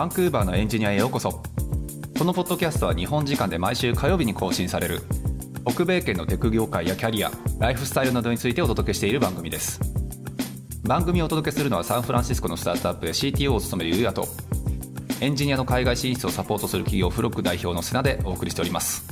バンクーバーのエンジニアへようこそ。このポッドキャストは日本時間で毎週火曜日に更新される。北米圏のテク業界やキャリアライフスタイルなどについてお届けしている番組です。番組をお届けするのはサンフランシスコのスタートアップで CTO を務めるゆうやとエンジニアの海外進出をサポートする企業フロック代表の瀬名でお送りしております。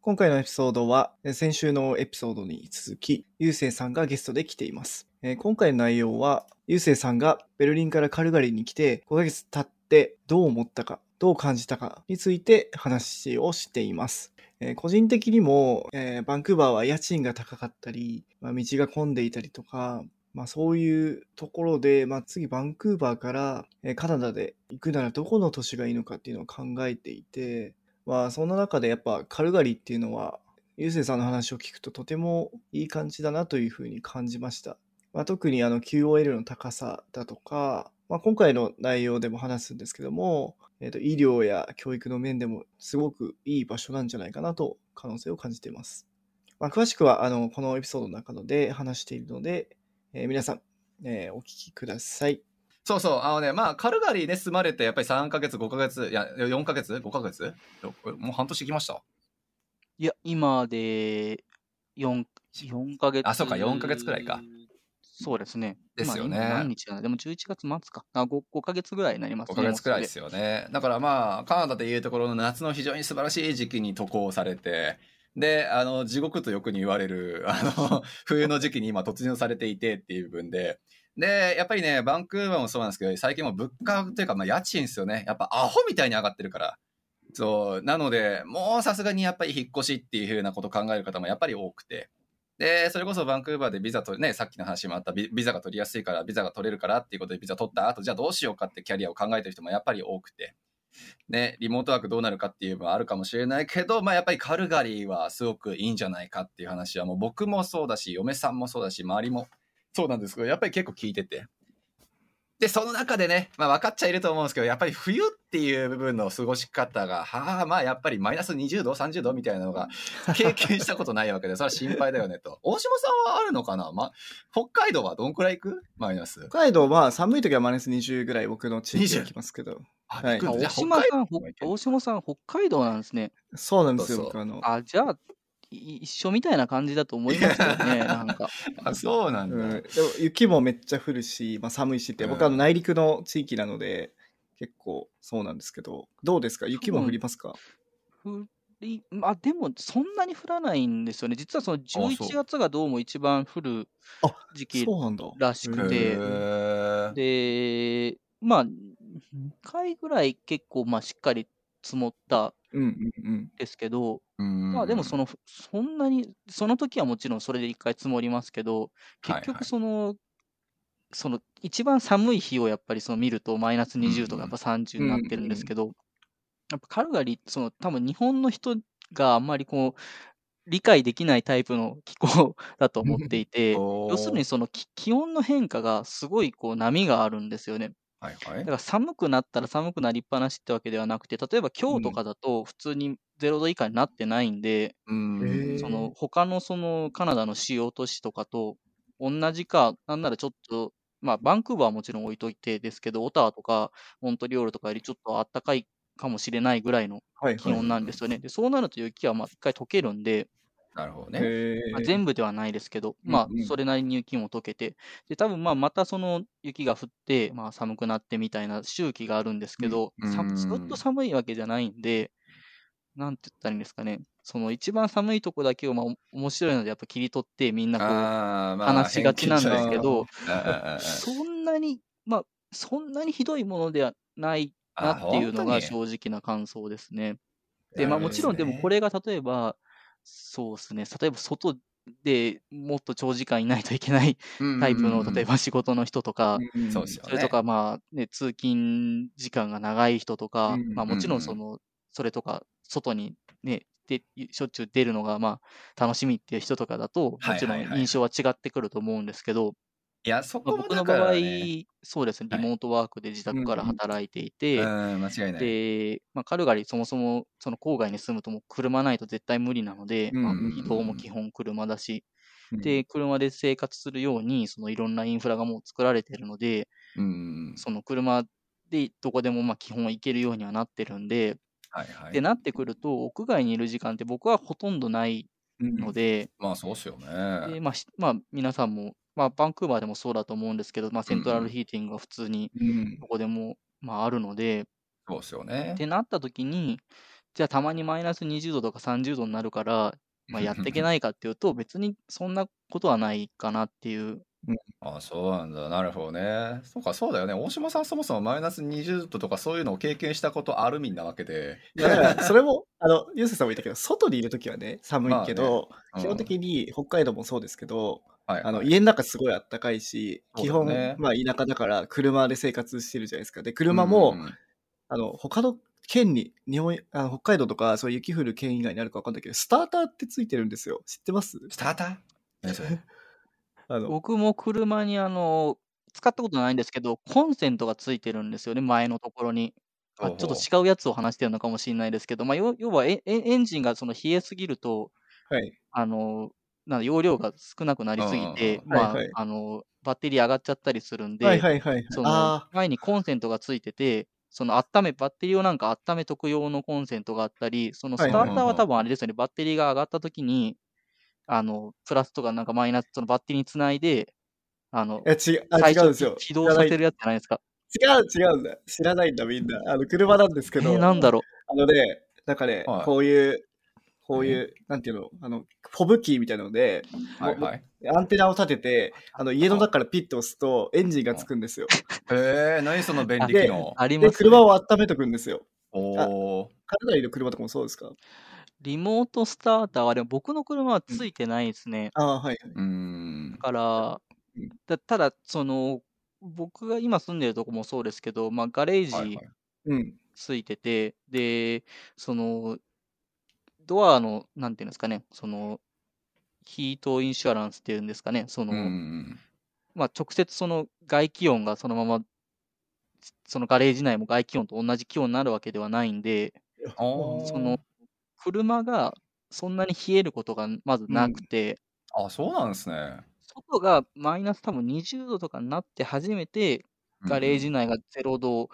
今回のエピソードは、先週のエピソードに続き、ゆうせいさんがゲストで来ています。えー今回の内容は、ゆうせいさんがベルリンからカルガリーに来て5ヶ月経ってどう思ったか、どう感じたかについて話をしています。えー個人的にも、えーバンクーバーは家賃が高かったり、まあ、道が混んでいたりとか、まあそういうところで、まあ次バンクーバーからカナダで行くならどこの都市がいいのかっていうのを考えていて、まあそんな中でやっぱカルガリーっていうのは、ゆうせいさんの話を聞くととてもいい感じだなというふうに感じました。まあ、特にあの QOL の高さだとか、まあ、今回の内容でも話すんですけども、えー、と医療や教育の面でもすごくいい場所なんじゃないかなと可能性を感じています。まあ、詳しくはあのこのエピソードの中で話しているので、えー皆さん、えーお聞きください。そうそうあのねまあカルガリーで住まれてやっぱり3ヶ月5ヶ月いや4ヶ月？5ヶ月？もう半年行きました？いや、今で4、4ヶ月。あそうか4ヶ月くらいか。そうですね。ですよね今今何日でも11月末か。あ 5, 5ヶ月ぐらいになります5ヶ月くらいですよね。だからまあ、カナダでいうところの夏の非常に素晴らしい時期に渡航されて、で、あの、地獄とよくに言われる、あの、冬の時期に今突入されていてっていう部分で、で、やっぱりね、バンクーバーもそうなんですけど、最近も物価というか、まあ、家賃ですよね。やっぱアホみたいに上がってるから。そう。なので、もうさすがにやっぱり引っ越しっていうふうなことを考える方もやっぱり多くて。で、それこそバンクーバーでビザとね、さっきの話もあったビビザが取りやすいから、ビザが取れるからっていうことでビザ取った後、じゃあどうしようかってキャリアを考えてる人もやっぱり多くて。ね、リモートワークどうなるかっていうのはあるかもしれないけど、まあやっぱりカルガリーはすごくいいんじゃないかっていう話はもう僕もそうだし、嫁さんもそうだし、周りもそうなんですけど、やっぱり結構聞いてて。で、その中でね、まあ分かっちゃいると思うんですけど、やっぱり冬っていう部分の過ごし方が、はあ、まあやっぱりマイナス20度、30度みたいなのが 経験したことないわけで、それは心配だよねと。大島さんはあるのかな？まあ、北海道はどんくらい行く？マイナス。北海道は寒い時はマイナス20ぐらい僕の地域で来ますけど、あはいあ大島さん、大島さん、北海道なんですね。そうなんですよ、あの。あ、じゃあ、い一緒みたいな感じだと思いますよね、なんか。あ、そうなんだ。うん、でも雪もめっちゃ降るし、まあ、寒いしって、うん僕は内陸の地域なので、結構そうなんですけど、どうですか？雪も降りますか？降り、まあでもそんなに降らないんですよね。実はそのそう11月がどうも一番降るあ時期。らしくへて、ーで、まあ、2回ぐらい結構まあしっかり積もった。ですけど、うんまあでもその、そんなに、その時はもちろんそれで1回積もりますけど、結局はいはい。その、その一番寒い日をやっぱりその見るとマイナス20とかやっぱ30になってるんですけど、やっぱカルガリー、その多分日本の人があんまりこう、理解できないタイプの気候だと思っていて、要するにその気気温の変化がすごいこう波があるんですよね。はいはいだから寒くなったら寒くなりっぱなしってわけではなくて、例えば今日とかだと普通に0度以下になってないんで、うんその他のそのカナダの主要都市とかと同じか、なんならちょっと、まあバンクーバーはもちろん置いといてですけど、オタワとかモントリオールとかよりちょっと暖かいかもしれないぐらいのはいはい。気温なんですよね。でそうなると雪はまあ一回溶けるんで、なるほどね。まあ、全部ではないですけど、うんまあうんそれなりに雪も溶けて、で多分まあまたその雪が降って、まあ、寒くなってみたいな周期があるんですけど、うん。ずっと寒いわけじゃないんで、なんて言ったらいいんですかね、その一番寒いとこだけをまあお面白いのでやっぱ切り取ってみんなこうあーまあ話しがちなんですけど、偏見じゃないですか。あ そんなに、まあそんなにひどいものではないなっていうのが正直な感想ですね。で、まあもちろんでもこれが例えば、そうですね、例えば外でもっと長時間いないといけないタイプの、例えば仕事の人とか、うんそれとかまあね、通勤時間が長い人とかうん、まあもちろんその、それとか外にね、でしょっちゅう出るのがまあ楽しみっていう人とかだと、もちろん印象は違ってくると思うんですけど、いや、そまあこもだか僕の場合らね、そうですね、はいリモートワークで自宅から働いていて、うん、間違いない。で、まあ、カルガリーそもそもその郊外に住むともう車ないと絶対無理なので、まあうんうんうん移動も基本車だし、うんで、車で生活するように、そのいろんなインフラがもう作られているので、うん。その車でどこでもまあ基本行けるようにはなってるんで、はいはい。ってなってくると、屋外にいる時間って僕はほとんどないうんので、まあそうっすよね。でまあ、しまあ、皆さんも、まあ、バンクーバーでもそうだと思うんですけど、まあ、セントラルヒーティングが普通にうんどこでも、まあ、あるので、そうっすよねっ。てなった時に、じゃあたまにマイナス20度とか30度になるから、まあ、やっていけないかっていうと、別にそんなことはないかなっていう。あそうなんだ。なるほどね。そうか、そうだよね。大島さんそもそもマイナス20度とかそういうのを経験したことあるみんなわけで。いやだからそれも、あの、ゆうせいさんも言ったけど、外にいるときはね、寒いけど、うん基本的に北海道もそうですけど、はい、あの、家の中すごい暖かいし、基本、まあ田舎だから車で生活してるじゃないですか。で、車も、うんあの、他の県に、日本、あの北海道とか、そういう雪降る県以外にあるか分かんないけど、スターターってついてるんですよ。知ってます？スターター？何それ？あの、僕も車にあの、使ったことないんですけど、コンセントがついてるんですよね、前のところに。あちょっと違うやつを話してるのかもしれないですけど、まあ、要要はエエエンジンがその冷えすぎると、はい。あの、な容量が少なくなりすぎて、うんまあ、はいはいあの、バッテリー上がっちゃったりするんで、はいはいはいはい。そのあ前にコンセントがついてて、その温め、バッテリーをなんか温めとく用のコンセントがあったり、そのスターターは多分あれですよね、バッテリーが上がった時に、あの、プラスとかなんかマイナス、そのバッテリーにつないで、あのあ。い、や、違う、あ、最初違うんですよ。起動させるやつじゃないですか。違う、違うんだ。知らないんだ、みんな。あの、車なんですけど。えー、なんだろあのね、なんかね、はいこういう、こういう、なんていうの、あの、フォブキーみたいなので、はいはい。アンテナを立てて、あの、家の中からピッと押すと、エンジンがつくんですよ。へえ、何その便利機能？う。。ありで、ます、ね。車を温めとくんですよ。おお。カナダの車とかもそうですか？リモートスターターは、でも僕の車はついてないですね。ああ、はい。うーんだ。からうん、だただ、その、僕が今住んでるとこもそうですけど、まあ、ガレージはいはいうん。ついてて、で、その、ドアの、なんていうんですかね、その、ヒートインシュアランスっていうんですかね、その、うんうんまあ、直接その外気温がそのまま、そのガレージ内も外気温と同じ気温になるわけではないんで、その、車がそんなに冷えることがまずなくて、あ、そうなんですね。外がマイナス多分20度とかになって初めて、ガレージ内が0度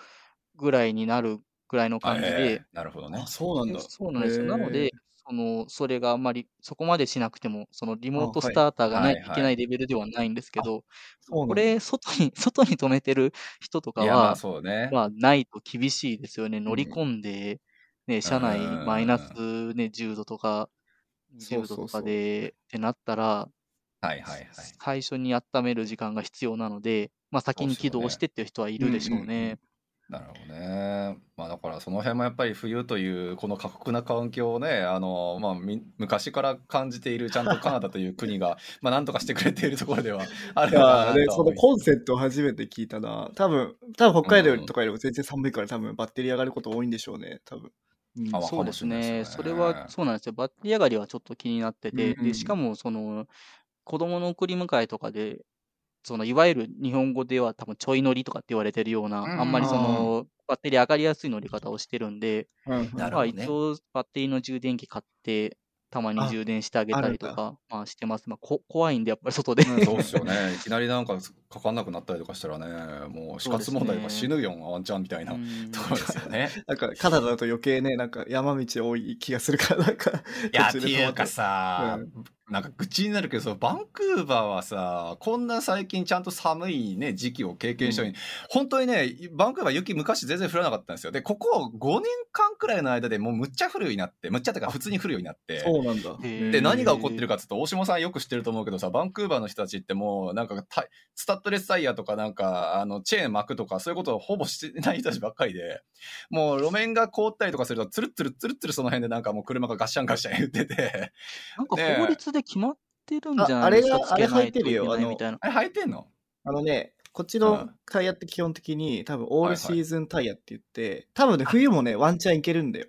ぐらいになるぐらいの感じえで、えなるほどあね。そうなんだ。そうなんですよ。なので、その、それがあんまり、そこまでしなくても、そのリモートスターターがないはいけないレベルではないんですけど、これ、外に、外に止めてる人とかは、そうね。まあ、ないと厳しいですよね。乗り込んで、ね、車内うんマイナスね、10度とか、20度とかで、ってなったら、はいはいはい。最初に温める時間が必要なので、まあ、先に起動してっていう人はいるでしょうね。なるほどね。まあだからその辺もやっぱり冬というこの過酷な環境をね、あの、まあみ昔から感じているちゃんとカナダという国が、まあなんとかしてくれているところではあいるのかやーね、なそのコンセントを初めて聞いたな。多分、多分北海道とかよりも全然寒いから多分バッテリー上がること多いんでしょうね、多分。うんあそうですね。それは、そうなんですよ。バッテリー上がりはちょっと気になってて、うんうんで、しかも、その、子供の送り迎えとかで、その、いわゆる日本語では多分ちょい乗りとかって言われてるような、うんあんまりその、バッテリー上がりやすい乗り方をしてるんで、まあ一応バッテリーの充電器買って、たまにあ充電してあげたりとか、まあしてます。まあこ怖いんで、やっぱり外で。うんそうっすよね。いきなりなんかかかんなくなったりとかしたらね、もう死活問題とか死ぬよ、ワンチャンみたいなうんところですよね。なんかカナダだと余計ね、なんか山道多い気がするから、なんか。いや、っていうかさ、なんか愚痴になるけど、そのバンクーバーはさ、こんな最近ちゃんと寒いね、時期を経験したのに、本当にね、バンクーバー雪昔全然降らなかったんですよ。で、ここ5年間くらいの間でもうむっちゃ降るようになって、むっちゃってか普通に降るようになって。そうなんだ。で、何が起こってるかっていうと、大島さんよく知ってると思うけどさ、バンクーバーの人たちってもう、なんかタイ、スタッドレスタイヤとかなんか、あの、チェーン巻くとか、そういうことをほぼしてない人たちばっかりで、もう路面が凍ったりとかすると、ツルッツルツルッツルその辺でなんかもう車がガッシャンガッシャン言ってて、なんか法律で決まってるんじゃないですか、ああれがあれ入ってるよあのみたいな。あれ履いてんの？あのね、こっちのうんタイヤって基本的に多分オールはいはいシーズンタイヤって言って、多分ね、冬もね、ワンチャンいけるんだよ。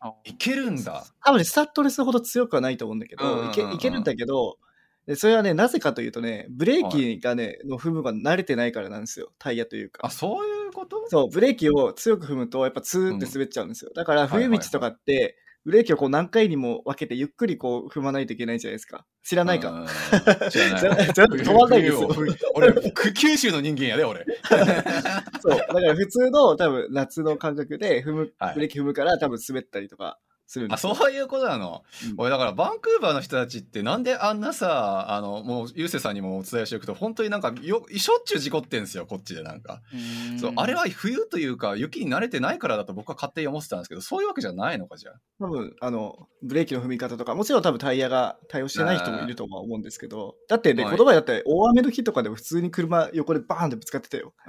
あいけるんだ。多分ね、スタッドレスほど強くはないと思うんだけど、うんうんうんうんいけいけるんだけど、でそれはね、なぜかというとね、ブレーキがね、の踏むが慣れてないからなんですよ、タイヤというかあ、。そういうこと？そう、ブレーキを強く踏むと、やっぱツーって滑っちゃうんですよ。だから、冬道とかって、ブレーキをこう何回にも分けてゆっくりこう踏まないといけないじゃないですか。知らないか。うん 知らない。じゃ止まんないんですよ。俺、く九州の人間やで、俺。そう。だから普通の多分夏の感覚で踏むはい、ブレーキ踏むから多分滑ったりとかするんであ、すよ。そういうことなの？うん俺、だから、バンクーバーの人たちって、なんであんなさ、あの、もう、ゆうせいさんにもお伝えしておくと、本当になんか、よ、しょっちゅう事故ってんすよ、こっちでなんか。そう、あれは冬というか、雪に慣れてないからだと僕は勝手に思ってたんですけど、そういうわけじゃないのか、じゃあ。多分、あの、ブレーキの踏み方とか、もちろん多分タイヤが対応してない人もいるとは思うんですけど、だってね、はい言葉だって大雨の日とかでも普通に車横でバーンってぶつかってたよ。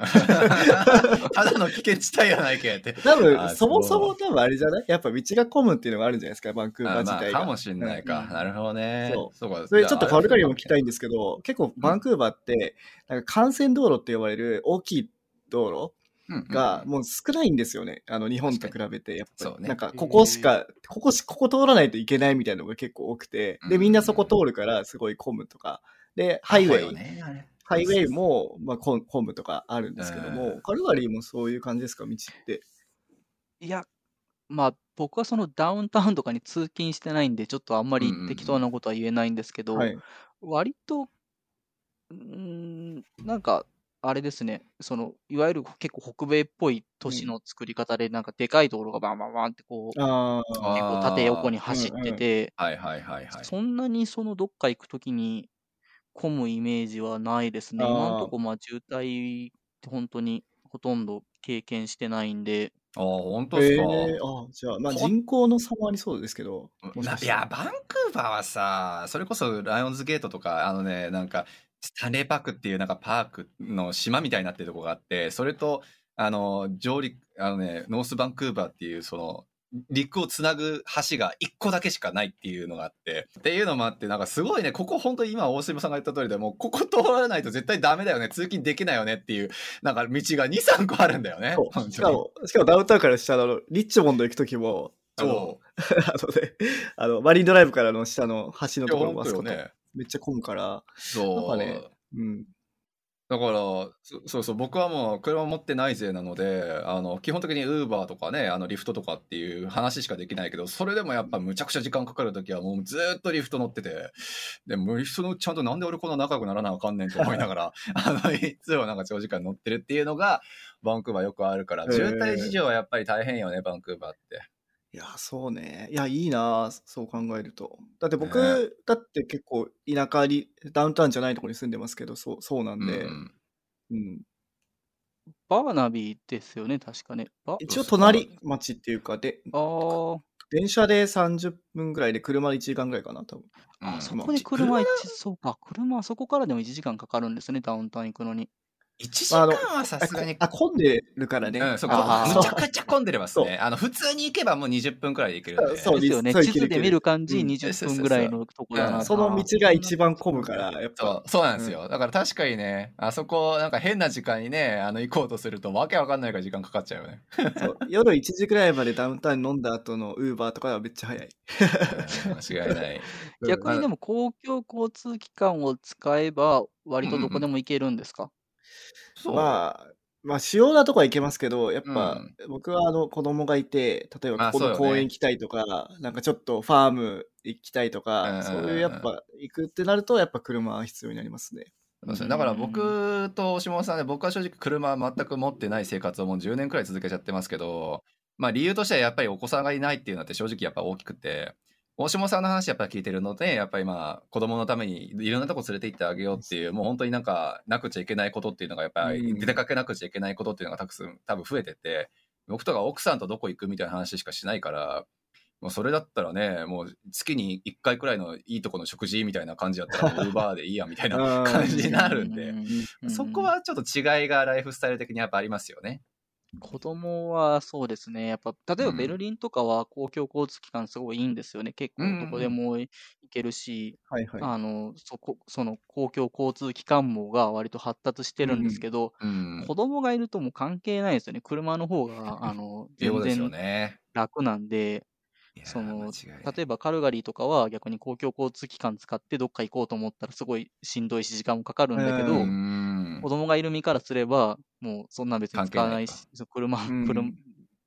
ただの危険地帯やないけって。多分あ、そもそも多分あれじゃない？やっぱ道が混むっていうのがあるんじゃないですか、バンクーバーあまあ、自体が。かもしんないか。うんなるほどね。そうそうか。それちょっとカルガリーも聞きたい。いんですけど、結構バンクーバーって、なんか幹線道路って呼ばれる大きい道うん路がもう少ないんですよね。あの日本と比べて、やっぱり。そうねなんかここしか、ここし、ここ通らないといけないみたいなのが結構多くて、で、みんなそこ通るからすごい混むとか。で、ハイウェイ、ね、あれハイウェイも、まあ、混混むとかあるんですけどうも、カルガリーもそういう感じですか、道って。いや、まあ、僕はそのダウンタウンとかに通勤してないんで、ちょっとあんまりうんうんうん。適当なことは言えないんですけど、はい。割と、うーん、なんか、あれですね、その、いわゆる結構北米っぽい都市の作り方で、なんかでかい道路がバンバンバンってこう、あ結あ、構縦横に走ってて、はいはいはいはい。そんなにそのどっか行くときに混むイメージはないですね。今のところまあ渋滞って本当にほとんど経験してないんで、ああ、本当ですか？ええあじゃあ、まあこ人口の差もありそうですけど。いや、バンクーバーはさ、それこそライオンズゲートとか、あのね、なんか、スタンレーパークっていうなんかパークの島みたいになってるとこがあって、それと、あの、上陸、あのね、ノースバンクーバーっていう、その、陸をつなぐ橋が一個だけしかないっていうのがあって、っていうのもあって、なんかすごいね、ここ本当に今大島さんが言った通りで、もうここ通らないと絶対ダメだよね、通勤できないよねっていう、なんか道が2、3個あるんだよね。しかも、しかもダウンタウンから下のリッチモンド行くときも、あのそあのね、あの、マリンドライブからの下の橋のところ本もあそこね。めっちゃ混むから、そう。なんかねうん。だからそうそう僕はもう車持ってないぜなのであの基本的にウーバーとかねあのリフトとかっていう話しかできないけどそれでもやっぱむちゃくちゃ時間かかる時はもうずっとリフト乗っててでもリフトのちゃんとなんで俺こんな仲良くならなあかんねんと思いながら あのいつもなんか長時間乗ってるっていうのがバンクーバーよくあるから渋滞事情はやっぱり大変よねバンクーバーって。いや、そうね。いや、いいなそう考えると。だって僕、ねだって結構田舎に、ダウンタウンじゃないところに住んでますけど、そう、そうなんで、うんうん。バーナビーですよね、確かね。バ一応隣町っていうか、で、あー電車で30分ぐらいで車で1時間ぐらいかな、多分。うんあ、そこで車一、そうか、車、そこからでも1時間かかるんですね、ダウンタウン行くのに。1時間はさすがにあ、混んでるからね。うん、そうあーむちゃくちゃ混んでれますね。あの、普通に行けばもう20分くらいで行けるんで。そうですよね。地図で見る感じ、うん20分ぐらいのとこだな。その道が一番混むから、やっぱ。そう、そうなんですよ。だから確かにね、あそこ、なんか変な時間にね、あの、行こうとすると、わけわかんないから時間かかっちゃうよね。夜1時ぐらいまでダウンタウン飲んだ後のウーバーとかはめっちゃ早い。うん間違いない。逆にでも公共交通機関を使えば、割とどこでも行けるんですか？まあ、まあ、主要なとこは行けますけど、やっぱ、うん。僕はあの子供がいて、例えばあここの公園行きたいとか、なんかちょっとファーム行きたいとか、そういうやっぱ行くってなると、やっぱ車は必要になりますね。だから僕と下さんで、僕は正直車は全く持ってない生活をもう10年くらい続けちゃってますけど、まあ理由としてはやっぱりお子さんがいないっていうのって正直やっぱ大きくて、大下さんの話やっぱり聞いてるので、やっぱりまあ子供のためにいろんなとこ連れて行ってあげようっていう、もう本当になんかなくちゃいけないことっていうのがやっぱりうん。出かけなくちゃいけないことっていうのがたくさん多分増えてて、僕とか奥さんとどこ行くみたいな話しかしないから、もうそれだったらね、もう月に1回くらいのいいとこの食事みたいな感じだったら、ウーバーでいいやみたいな感じになるんで、うん。そこはちょっと違いがライフスタイル的にやっぱありますよね。子供はそうですね。やっぱ、例えばうんベルリンとかは公共交通機関すごいいいんですよね。結構どこでも行けるし、はいはい。あの、そこ、その公共交通機関網が割と発達してるんですけど、うん。子供がいるともう関係ないですよね。車の方が、あの、全然ね。楽なんで、いやその間違い例えばカルガリーとかは逆に公共交通機関使ってどっか行こうと思ったらすごいしんどいし時間もかかるんだけど、うんん子供がいる身からすれば、もうそんな別に使わないし関係、そう車、うん車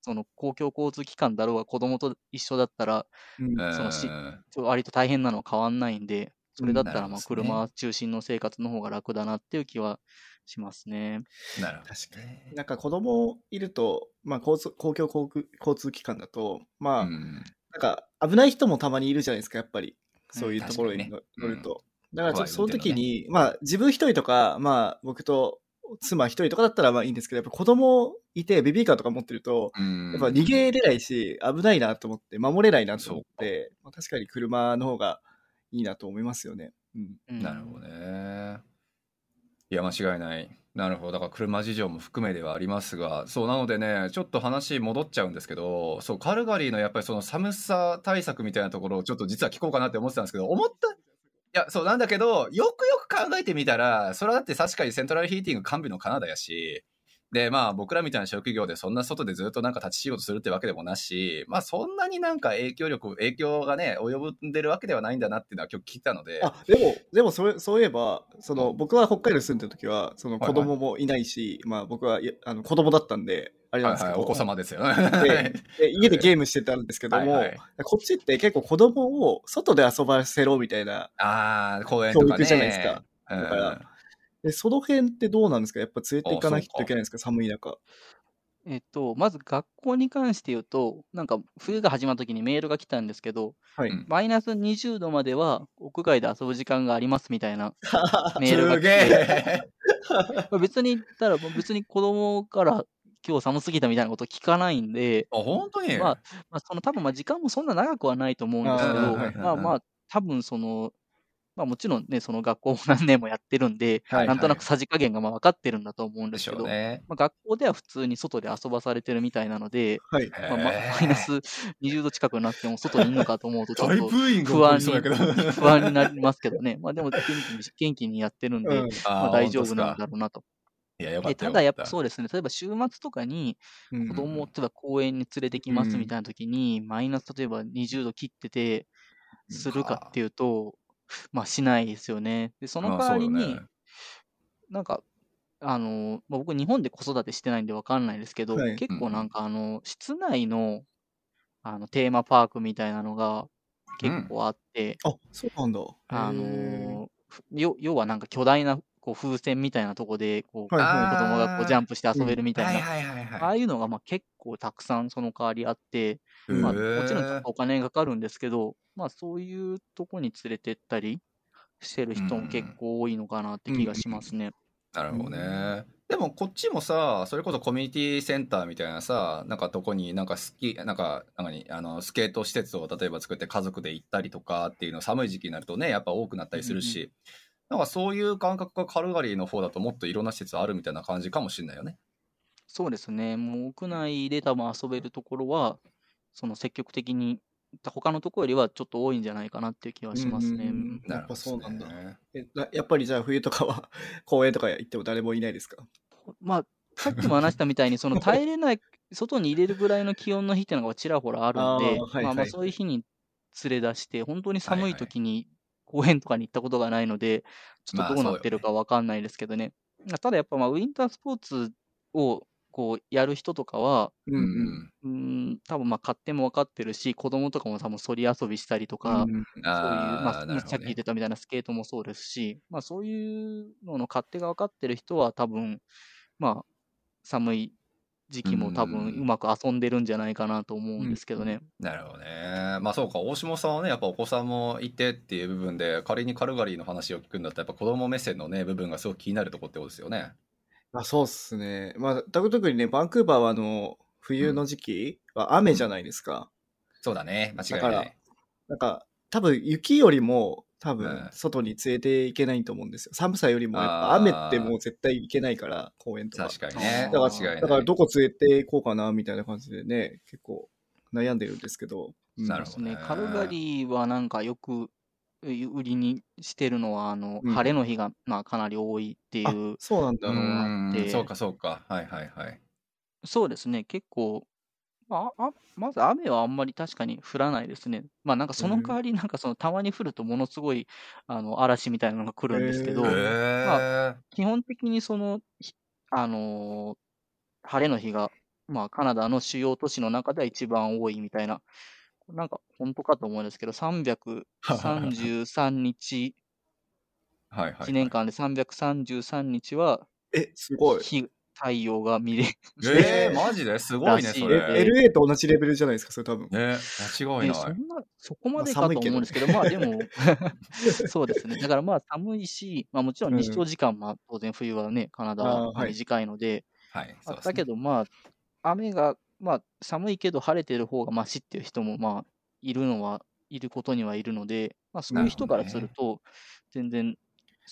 その公共交通機関だろうが子供と一緒だったら、うんそのしうん割と大変なのは変わんないんで、それだったらまあ車中心の生活の方が楽だなっていう気はしますね。なるほど。確かに。なんか子供いると、まあ交通、公共交通機関だと、まあ、うんなんか危ない人もたまにいるじゃないですか、やっぱり。そういうところに乗ると。だからちょっとその時に、まあ自分一人とか、まあ僕と妻一人とかだったらまあいいんですけど、やっぱ子供いてベビーカーとか持ってると、うんやっぱ逃げれないし、危ないなと思って、守れないなと思って、まあ、確かに車の方がいいなと思いますよね。うん。うんなるほどね。いや、間違いない。なるほど。だから車事情も含めではありますが、そう、なのでね、ちょっと話戻っちゃうんですけど、そう、カルガリーのやっぱりその寒さ対策みたいなところをちょっと実は聞こうかなって思ってたんですけど、思った、いや、そうなんだけど、よくよく考えてみたら、それはだって確かにセントラルヒーティング完備のカナダやし、で、まあ僕らみたいな職業でそんな外でずっとなんか立ち仕事するってわけでもなし、まあそんなになんか影響力、影響がね、及んでるわけではないんだなっていうのは今日聞いたので、あ、でも、でもそれ、そういえば、その、うん。僕は北海道に住んでる時は、そのはいはい子供もいないし、まあ僕は、あの子供だったんで、あれなんですけど、はいはい、お子様ですよでね。で 家でゲームしてたんですけども、はいはいこっちって結構子供を外で遊ばせろみたいな、ああ、公園とかね。教育じゃないですか。うん。だからでその辺ってどうなんですか？やっぱ連れて行かないといけないんですか？寒い中。えっと、まず学校に関して言うと、なんか冬が始まった時にメールが来たんですけど、はい。うんマイナス20度までは屋外で遊ぶ時間がありますみたいな メールが来て、別に言ったら、別に子供から今日寒すぎたみたいなこと聞かないんで、あ、本当に？まあ、まあ、その多分まあ時間もそんな長くはないと思うんですけど、まあまあ、多分その、まあもちろんね、その学校も何年もやってるんで、はいなんとなくさじ加減がまあ分かってるんだと思うんでですしけど、ね。まあ、学校では普通に外で遊ばされてるみたいなので、はい。まあ、まマイナス20度近くになっても外にいるのかと思うと、ちょっ大と不安に。不安になりますけどね。まあでも元気に、やってるんで、うんまあ大丈夫なんだろうなと。いや、よかったただやっぱう。そうですね、例えば週末とかにうん子供を例えば公園に連れてきますみたいな時に、マイナス例えば20度切ってて、するかっていうと、まあしないですよね。で、その代わりに、まあそうよね。なんか、あの、まあ、僕日本で子育てしてないんでわかんないですけど、はい。結構なんかあの、室内の、あの、テーマパークみたいなのが結構あって、あ、そうなんだ。あの、ふよ要はなんか巨大なこう風船みたいなとこで、こう、はい。はい子供がこうジャンプして遊べるみたいな、はいはいはいああはい。いうのがまあ結構たくさんその代わりあって、まあ、もちろんお金がかかるんですけど、まあそういうとこに連れてったりしてる人も結構多いのかなって気がしますね。なるほどね。でもこっちもさ、それこそコミュニティセンターみたいなさ、なんかとこになんかスキ、なんか、なんかに、あの、スケート施設を例えば作って家族で行ったりとかっていうの寒い時期になるとね、やっぱ多くなったりするし、なんかそういう感覚がカルガリーの方だともっといろんな施設あるみたいな感じかもしれないよね。そうですね。もう屋内で多分遊べるところは、その積極的に、他のところよりはちょっと多いんじゃないかなっていう気はしますね。うんやっぱなるほどそうなんだ。ねえなやっぱりじゃあ冬とかは 公園とか行っても誰もいないですか？まあ、さっきも話したみたいに、その耐えれない、外に入れるぐらいの気温の日っていうのがちらほらあるんあーで、はいまあまあはいそういう日に連れ出して、本当に寒い時に公園とかに行ったことがないので、ちょっとどうなってるかわかんないですけどね。ただやっぱまあウィンタースポーツをこうやる人とかは、ううんん。うーん、多分まあ勝手も分かってるし、子供とかも多分そり遊びしたりとか、うんそういう、まあ、ねさっき言ってたみたいなスケートもそうですし、まあそういうのの勝手が分かってる人は多分、まあ寒い時期も多分うんうまく遊んでるんじゃないかなと思うんですけどね。なるほどね。まあそうか、大下さんはね、やっぱお子さんもいてっていう部分で、仮にカルガリーの話を聞くんだったら、やっぱ子供目線のね、部分がすごく気になるとこってことですよね。あそうっすね。まあ、特にね、バンクーバーはあの、冬の時期は雨じゃないですか。そうだね、間違いだからない。なんか、多分雪よりも、多分うん、外に連れて行けないと思うんですよ。寒さよりも、やっぱ雨ってもう絶対行けないから、公園とか。確かにね。だから。だからどこ連れて行こうかな、みたいな感じでね、結構悩んでるんですけど。うんなるほどねそうですね。カルガリーはなんかよくう売りにしてるのは、あの、うん晴れの日がまあかなり多いっていあう。そうなんだう。のがあってん、そうかそうか。はいはいはい。そうですね。結構、まあ、あまず雨はあんまり確かに降らないですね。まあなんかその代わりなんかそのたまに降るとものすごいあの嵐みたいなのが来るんですけど、へへーー基本的にその、ひあのー晴れの日がまあ、カナダの主要都市の中では一番多いみたいな、なんか本当かと思うんですけど、333日、はいはい。1年間で333日は、え、すごい。日太陽が見れる。えー、マジで？すごいね、そえれ。LA と同じレベルじゃないですか、それ多分。ね、間違いえ、ない。そんな、そこまでかと思うんですけど、まあでも、そうですね。だからまあ寒いし、まあもちろん日照時間も当然冬はね、カナダははい短いので、はい。だけどまあ、雨が、まあ寒いけど晴れてる方がマシっていう人もまあ、いるのは、いることにはいるので、まあそういう人からすると、全然、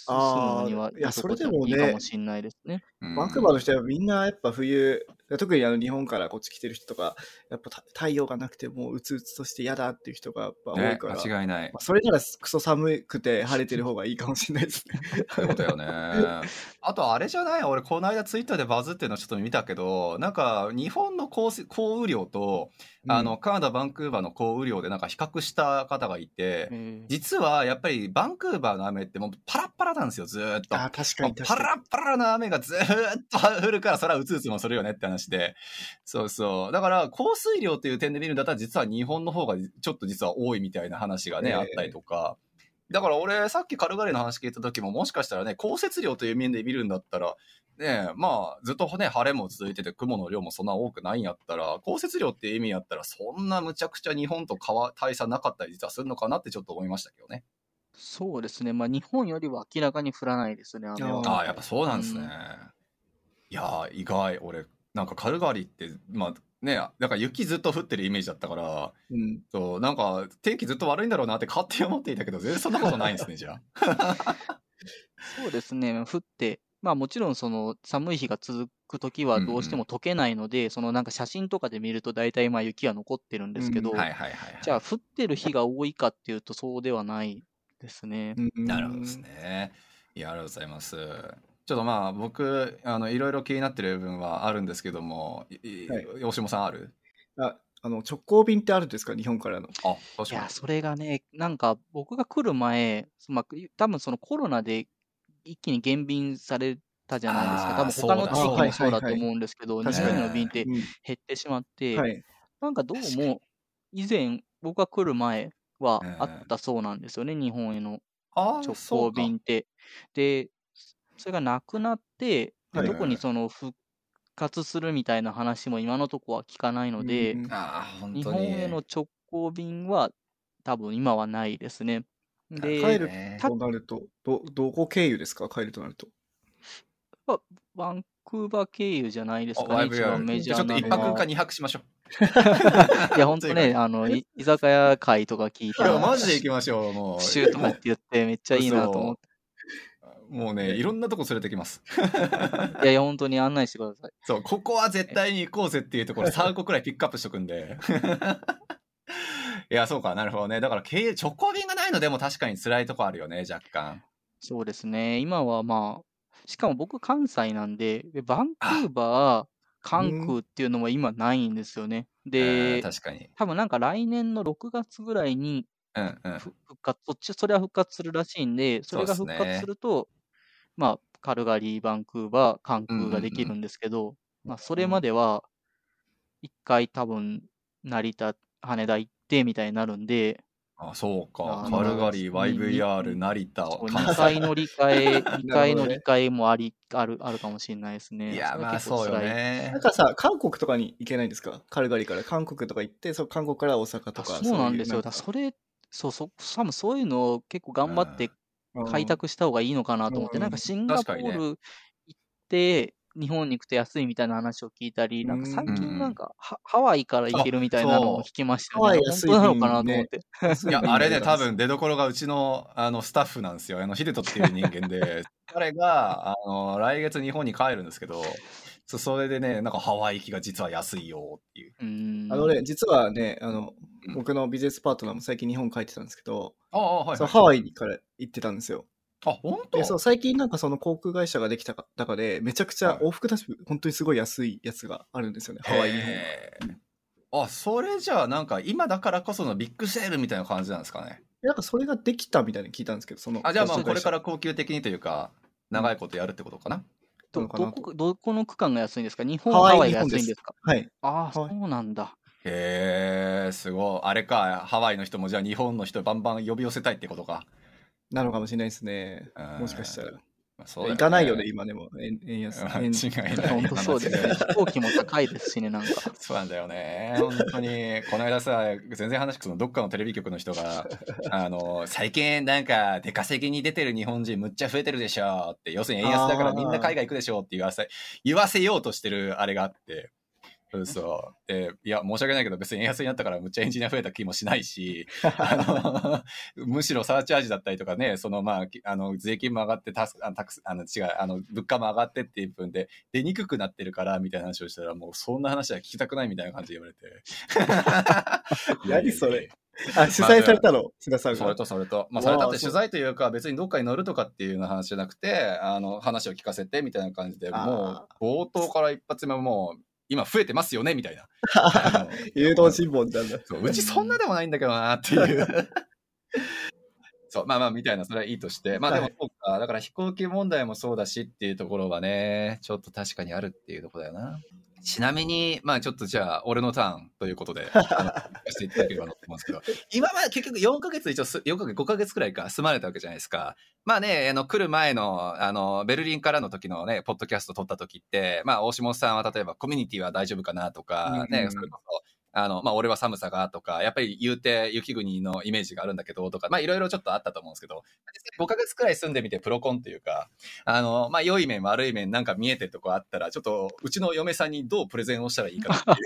あーのにはいやそれでもねいいかもしれないですね。うんバンクーバーの人はみんなやっぱ冬、特にあの日本からこっち来てる人とか、やっぱた太陽がなくてもううつうつとして嫌だっていう人がやっぱ多いね、から、間違いないま。あ、それならクソ寒くて晴れてる方がいいかもしれないですね。そういうことよね。あとあれじゃない？俺この間ツイッターでバズってるのちょっと見たけど、なんか日本の降雨量と、あの、カナダ・バンクーバーの降雨量でなんか比較した方がいて、えー実はやっぱりバンクーバーの雨ってもうパラッパラなんですよ、ずーっと。あー確かに確かに。ラッパラな雨がずーっと降るから、それはうつうつもするよねって話で。そうそう。だから、降水量っていう点で見るんだったら、実は日本の方がちょっと実は多いみたいな話がね、ええあったりとか。だから俺、さっきカルガリーの話聞いた時も、もしかしたらね、降雪量という面で見るんだったら、ねまあ、ずっとね、晴れも続いてて、雲の量もそんな多くないんやったら、降雪量っていう意味やったら、そんなむちゃくちゃ日本と変わ大差なかったり実はするのかなってちょっと思いましたけどね。そうですね。まあ日本よりは明らかに降らないですね。ああ、やっぱそうなんですね。うんいやー、意外。俺、なんかカルガリーって、まあね、だから雪ずっと降ってるイメージだったから、うん、そう、なんか天気ずっと悪いんだろうなって勝手に思っていたけど、全然そんなことないんですね、じゃあ。そうですね、降って、まあもちろんその寒い日が続くときはどうしても溶けないので、そのなんか写真とかで見ると大体まあ雪は残ってるんですけど、うんはいはいはい、はい。じゃあ降ってる日が多いかっていうとそうではないですね。うんなるほどです。ね。いや、ありがとうございます。ちょっとまあ、僕、あの、いろいろ気になってる部分はあるんですけども、はい。大下さんある？ああの直行便ってあるんですか、日本からの。あ、いや、それがね、なんか僕が来る前、まあ、多分そのコロナで一気に減便されたじゃないですか。多分他の地域もそうだ。と思うんですけど、日はいはいはい本の便って。うん。減ってしまって、はい。なんかどうも以前僕が来る前はうんあったそうなんですよね、日本へのあ直行便って。で、それがなくなって、ではい特にその復活するみたいな話も今のところは聞かないので、うんあー、本日。本への直行便は多分今はないですね。で、帰るねとなると、ど、どこ経由ですか？帰るとなると。バンクーバー経由じゃないですあかね、一番メジじゃあちょっとャーなのは。一泊か二泊しましょう。いや、ほんとね、あの、い居酒屋会とか聞いいや、たら、マジで行きましょう、もう。シューとかって言ってめっちゃいいなと思って。もうね、いろんなとこ連れてきます。いやいや、本当に案内してください。そう、ここは絶対に行こうぜっていうところ3個くらいピックアップしとくんで。いや、そうか、なるほどね。だから、経営、直行便がないのでも確かに辛いとこあるよね、若干。そうですね。今はまあ、しかも僕関西なんで、でバンクーバー、関空っていうのも今ないんですよね。うんで、確かに。多分なんか来年の6月ぐらいにうんうん。ふ復活、そっち、それは復活するらしいんで、それが復活すると、まあ、カルガリー、バンクーバー、関空ができるんですけど、まあ、それまでは、一回多分、成田、羽田行ってみたいになるんで、あ、そうか。あカルガリー、に YVR、に成田、そう関2回乗り換え、2回のなるほどね理解もあり、ある、あるかもしれないですね。いや、まあそうよ。ねなん。かさ、韓国とかに行けないんですか？カルガリーから韓国とか行って、そう韓国から大阪とあか。そうなんですよ。だかからそれ、そうそう、多分そういうのを結構頑張って開拓した方がいいのかなと思って、うん。なんかシンガポール行って、日本に行くと安いみたいな話を聞いたり、なんか最うん。近なんかハハワイから行けるみたいなのを聞きましたね。そう本当なのかなと思って。いや、あれね、多分出どころがうちのあのスタッフなんですよ。あの、ヒデトっていう人間で、彼が、あの、来月日本に帰るんですけど、そそれでね、なんかハワイ行きが実は安いよっていう。う。あのね、実はね、あのうん、僕のビジネスパートナーも最近日本帰ってたんですけど、ああ、はい、そうはい。ハワイから行ってたんですよ。あ、本当？で、そう、最近なんかその航空会社ができた中で、めちゃくちゃはい往復だし、本当にすごい安いやつがあるんですよね、ハワイ、日本あ、それじゃあなんか今だからこそのビッグセールみたいな感じなんですかね？なんかそれができたみたいに聞いたんですけど、その。あ、じゃあまあこれから高級的にというか、長いことやるってことかな。ど、な？のかなとどこ、どこの区間が安いんですか？日本、ハワイハワイが安いんですか？はい。ああ、そうなんだ。へえ、すごい。あれか、ハワイの人もじゃあ日本の人バンバン呼び寄せたいってことか。なのかもしれないですね。うんもしかしたら。まあそうだ行かないよね、今でも。円円安。間円違いない。本当 そうですね。飛行機も高いですしね、なんか。そうなんだよね。本当に、この間さ、全然話聞くの、どっかのテレビ局の人が、あの、最近なんか出稼ぎに出てる日本人むっちゃ増えてるでしょって、要するに円安だからみんな海外行くでしょって言わせ、言わせようとしてるあれがあって、そう。で、いや、申し訳ないけど別に円安になったからむっちゃエンジニア増えた気もしないし、あの、むしろサーチャージだったりとかね、そのまあ、きあの、税金も上がって、タスあのタクス、あの、違う、あの、物価も上がってっていう分で、出にくくなってるから、みたいな話をしたら、もうそんな話は聞きたくないみたいな感じで言われて。何それ？あ、主催されたの？さんが？それとそれと。まあ、それだって取材というか、別にどっかに乗るとかっていうような話じゃなくて、あの、話を聞かせてみたいな感じで、もう、冒頭から一発目はもう、今増えてますよねみたいな。誘導尋問なんだ。そううちそんなでもないんだけどなっていう。そう、まあまあ、みたいな、それはいいとして。まあでもはいそうか、だから飛行機問題もそうだしっていうところはね、ちょっと確かにあるっていうところだよな。ちなみに、まあちょっとじゃあ、俺のターンということで、していただければなと思うんですけど、今まで結局4ヶ月一応す、4ヶ月、5ヶ月くらいか、住まれたわけじゃないですか。まあね、あの、来る前の、あの、ベルリンからの時のね、ポッドキャスト撮った時って、まあ、大下さんは例えばコミュニティは大丈夫かなとか、ね、うんそれこそ、あの、まあ、俺は寒さがとか、やっぱり言うて雪国のイメージがあるんだけど、とか、まあ、いろいろちょっとあったと思うんですけど、5ヶ月くらい住んでみてプロコンっていうか、あの、まあ、良い面、悪い面、なんか見えてるとこあったら、ちょっと、うちの嫁さんにどうプレゼンをしたらいいかなっていう、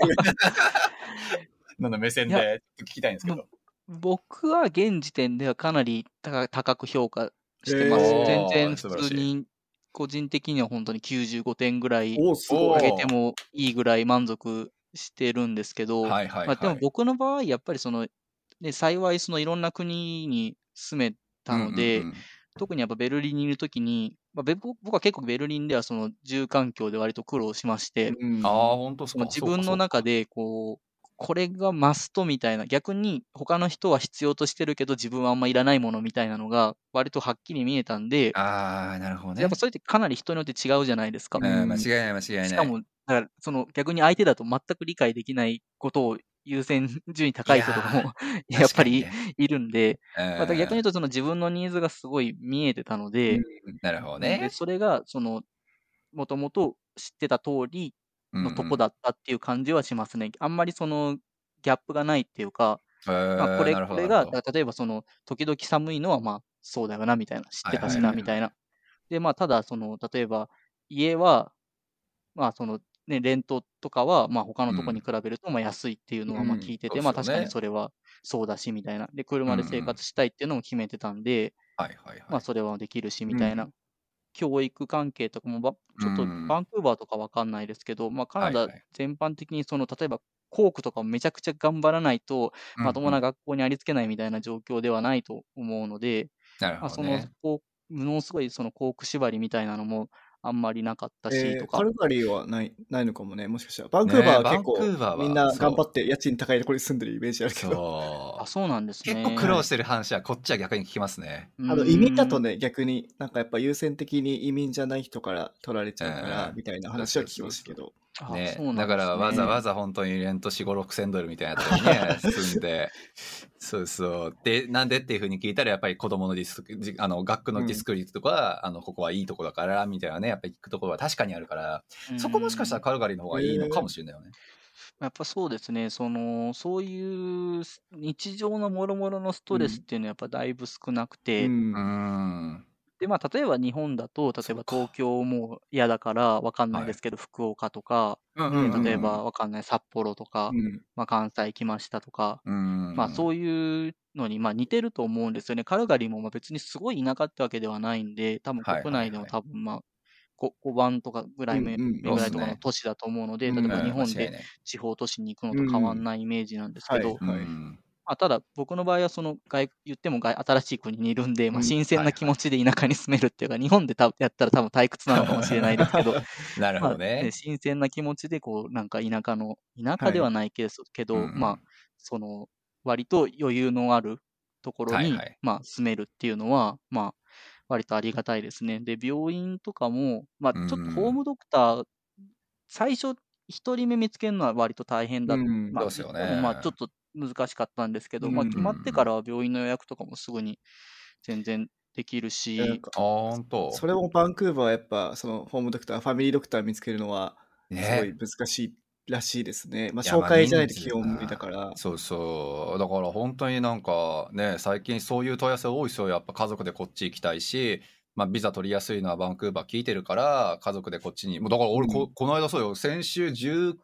のの目線で聞きたいんですけど。僕は現時点ではかなり高高く評価してます。へー全然普通に、個人的には本当に95点ぐらい。上げてもいいぐらい満足してるんですけど、はいはいはい。まあ、でも僕の場合、やっぱりその、ね、幸いそのいろんな国に住めたので、うんうんうん特にやっぱベルリンにいるときに、まあ、べ僕僕は結構ベルリンではその住環境で割と苦労しまして、うんああ、本当そかそうの自分の中でこう、これがマストみたいな、逆に他の人は必要としてるけど自分はあんまいらないものみたいなのが割とはっきり見えたんで、ああ、なるほどね。やっぱそれってかなり人によって違うじゃないですか。うん、間違いない間違いない。しかも、だからその逆に相手だと全く理解できないことを優先順位高い人とかも やっぱりいるんで、また逆に言うとその自分のニーズがすごい見えてたので、うんなるほどでね。それがその、もともと知ってた通りのとこだったっていう感じはしますね。あんまりそのギャップがないっていうか、うんうん。まあ、これこれが、例えばその、時々寒いのはまあそうだよなみたいな、知ってたしなみたいな。で、まあただその、例えば家は、まあその、ね、レントとかは、まあ他のとこに比べるとまあ安いっていうのはまあうん聞いてて、そうまあ確かにそれはそうだしみたいな。で、車で生活したいっていうのも決めてたんで、はいはいはい。まあそれはできるしみたいな。教育関係とかもば、ちょっとうんバンクーバーとかわかんないですけど、まあカナダ全般的にその、例えば校区とかもめちゃくちゃ頑張らないと、まともなが。学校にありつけないみたいな状況ではないと思うので、なるまあ、そのものすごいその校区縛りみたいなのもあんまりなかったし、えーとかカ。ルガリーはないないのかもね、もしかしたら。バンクーバーは結構、みんな頑張って家賃高いところに住んでるイメージあるけど。そあ、そうなんですう。ね。結構苦労してる話はこっちは逆に聞きますね。うんあの移民だとね、逆になんかやっぱ優先的に移民じゃない人から取られちゃうからう、んみたいな話は聞きましたけど。あねだからわざわざ本当にレント4、5、6千ドルみたいなところにね、住んで、そうそう。で、なんでっていうふうに聞いたら、やっぱり子供のディスク、じあの、学区のディスク率とか、あの、ここはいいとこだから、みたいなね、やっぱり聞くところは確かにあるから、そこもしかしたらカルガリーの方がいいのかもしれないよね。やっぱそうですね、その、そういう日常のもろもろのストレスっていうのはやっぱだいぶ少なくて、うん。うーん。で、まあ、例えば日本だと、例えば東京も嫌だからわかんないですけど、福岡とか、うんうんうん例えばわかんない札幌とか、うん。まあ、関西来ましたとか、うん。まあそういうのにまあ似てると思うんですよね。カルガリーもまあ別にすごい田舎ってわけではないんで、多分はいはい。国内でも多分まあ 5, 5番とかぐらい目,、ぐらいとかの都市だと思うので、うん。例えば日本で地方都市に行くのと変わんないイメージなんですけど、まあ、ただ僕の場合はその外言っても外新しい国にいるんで、まあ、うん新鮮な気持ちで田舎に住めるっていうか、日本でたやったら多分退屈なのかもしれないですけど、なるほどまあねね。新鮮な気持ちでこうなんか田舎の田舎ではないけど、けどうん。まあその割と余裕のあるところに、はいはい。まあ、住めるっていうのは、まあ、割とありがたいですね。で、病院とかも、まあ、ちょっとうんホームドクター、最初、一人目見つけるのは割と大変だった。うんまあ、そうですよねでもまあ、ちょっと難しかったんですけど、まあ、うん決まってからは病院の予約とかもすぐに全然できるし、かあ、ほんと？それもバンクーバーはやっぱ、そのホームドクター、ファミリードクター見つけるのは、すごいね。難しいらしいですね。まあ、いやまあ紹介じゃないと人数基本無理だから。そうそう。だから本当になんかね、最近そういう問い合わせ多いですよ。やっぱ家族でこっち行きたいし、まあビザ取りやすいのはバンクーバー聞いてるから、家族でこっちに。もうだから俺こ、うんこの間そうよ、先週10、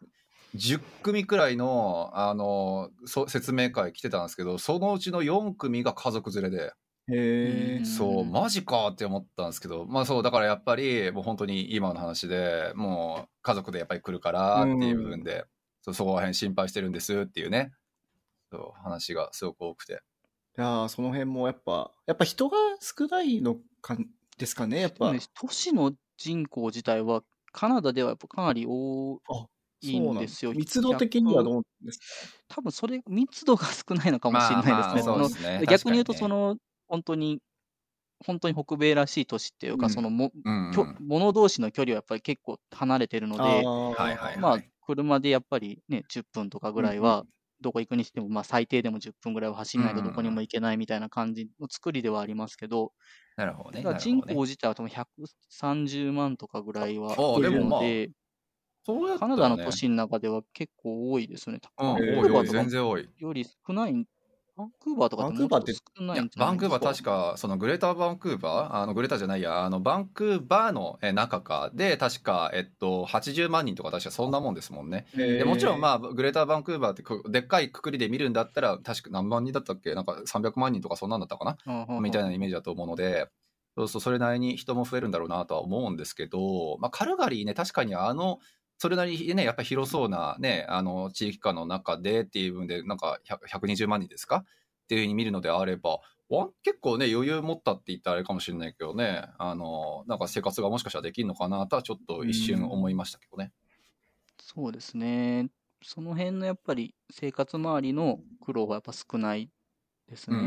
10組くらいの、あの、そ説明会来てたんですけど、そのうちの4組が家族連れで、へえうん。そう、マジかって思ったんですけど、まあそう、だからやっぱり、もう本当に今の話で、もう家族でやっぱり来るからっていう部分で、そうそこら辺心配してるんですっていうね、そう話がすごく多くて。いやーその辺もやっぱ、やっぱ人が少ないのかですかね、やっぱ。ね都市の人口自体は、カナダではやっぱかなり多あいいんですよ。密度的にはどうなんですか？多分それ、密度が少ないのかもしれないですね。すね逆に言うと、その、本当に、本当に北米らしい都市っていうか、うんそのも、うん、うん。きょ物同士の距離はやっぱり結構離れてるので、あーはいはいまあ、車でやっぱりね、10分とかぐらいうんは、どこ行くにしても、まあ、最低でも10分ぐらいは走らないとうんどこにも行けないみたいな感じの作りではありますけど、なるほどね。人口自体は多分130万とかぐらいはあいるでもまあので、カナダの都市の中では結構多いですね。うん、多バンクい多い、ーバーとか全然多い。より少ない、バンクーバーとかってもうちょっと少ないんじゃないバンクーバー確か、そのグレーターバンクーバー、あのグレーターじゃないや、あのバンクーバーのえ中かで、確か、えっと、80万人とか確かそんなもんですもんね。でもちろん、まあ、グレーターバンクーバーってくでっかいくくりで見るんだったら、確か何万人だったっけ？なんか300万人とかそんなんだったかな？あ。みたいなイメージだと思うので、そうそう、それなりに人も増えるんだろうなとは思うんですけど、まあ、カルガリーね、確かにあの、それなりにね、やっぱ広そうなね、あの、地域間の中でっていう部分で、なんか100 120万人ですか？っていうふうに見るのであれば、わ結構ね、余裕持ったって言ったらあれかもしれないけどね、あの、なんか生活がもしかしたらできるのかなとはちょっと一瞬思いましたけどね。そうですね。その辺のやっぱり生活周りの苦労はやっぱ少ないですね。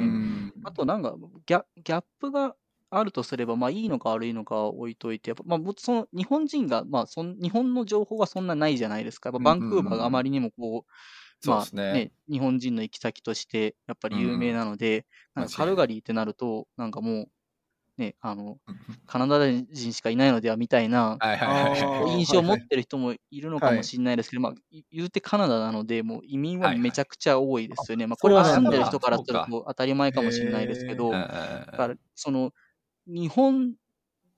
あとなんかギャギャップがあるとすれば、まあいいのか悪いのかは置いといて、やっぱまあもその日本人が、まあそん日本の情報はそんなないじゃないですか。やっぱバンクーバーがあまりにもこう、まあね。ね、日本人の行き先としてやっぱり有名なので、うんなんかカルガリーってなると、なんかもう、ね、あの、カナダ人しかいないのではみたいな。印象を持ってる人もいるのかもしれないですけど、まあ、い言うてカナダなので、もう移民はめちゃくちゃ多いですよね。まあ、これは住んでる人からすると当たり前かもしれないですけど、だから、その、日本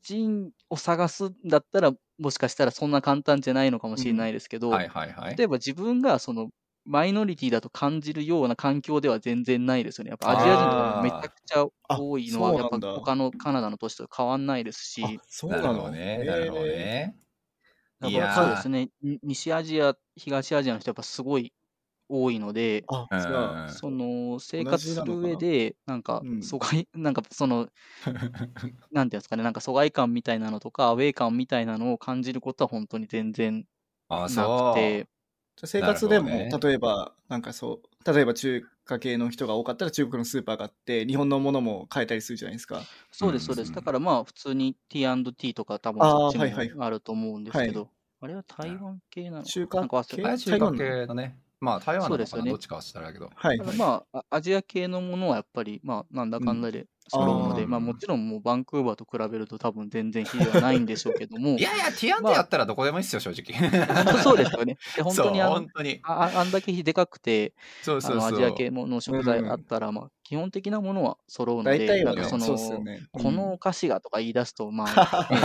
人を探すんだったら、もしかしたらそんな簡単じゃないのかもしれないですけど、はいはいはい。例えば自分がその、マイノリティだと感じるような環境では全然ないですよね。やっぱアジア人とかもめちゃくちゃ多いのは、やっぱ他のカナダの都市と変わんないですし、あそうなのね。なるほどね。だからそうですね、に西アジア、東アジアの人やっぱすごい多いので、あ、うんじゃあ、その生活する上で、なんかうん。疎外、なんかその、なんていうんですかね、なんか疎外感みたいなのとか、アウェー感みたいなのを感じることは本当に全然あ、なそう。じくて、ゃあ生活でも、なるほ例えば、なんかそう、例えば中華系の人が多かったら中国のスーパーがあって、日本のものも買えたりするじゃないですか。そうです、そうです。うんだからまあ、普通に T&T とか多分そっちはいはいもあると思うんですけど、あれは台湾系なのか中華なんか忘れ系た。あれ中華系のね。まあ台湾なのかな、どっちかはしたらだけど。はいまあ、あアジア系のものはやっぱり、まあ、なんだかんだで揃うので、あーまあもちろんもうバンクーバーと比べると多分全然比ではないんでしょうけども い、やいや、ティアンテやったらどこでもいいっすよ、正直。そうですよね。で 本当にあの本当に。あああんだけでかくて、そうそうそう。あのアジア系もの食材うんあったら、まあ、基本的なものは揃うので、ね、なんかそのそうですよね。このお菓子がとか言い出すと、まあ、ね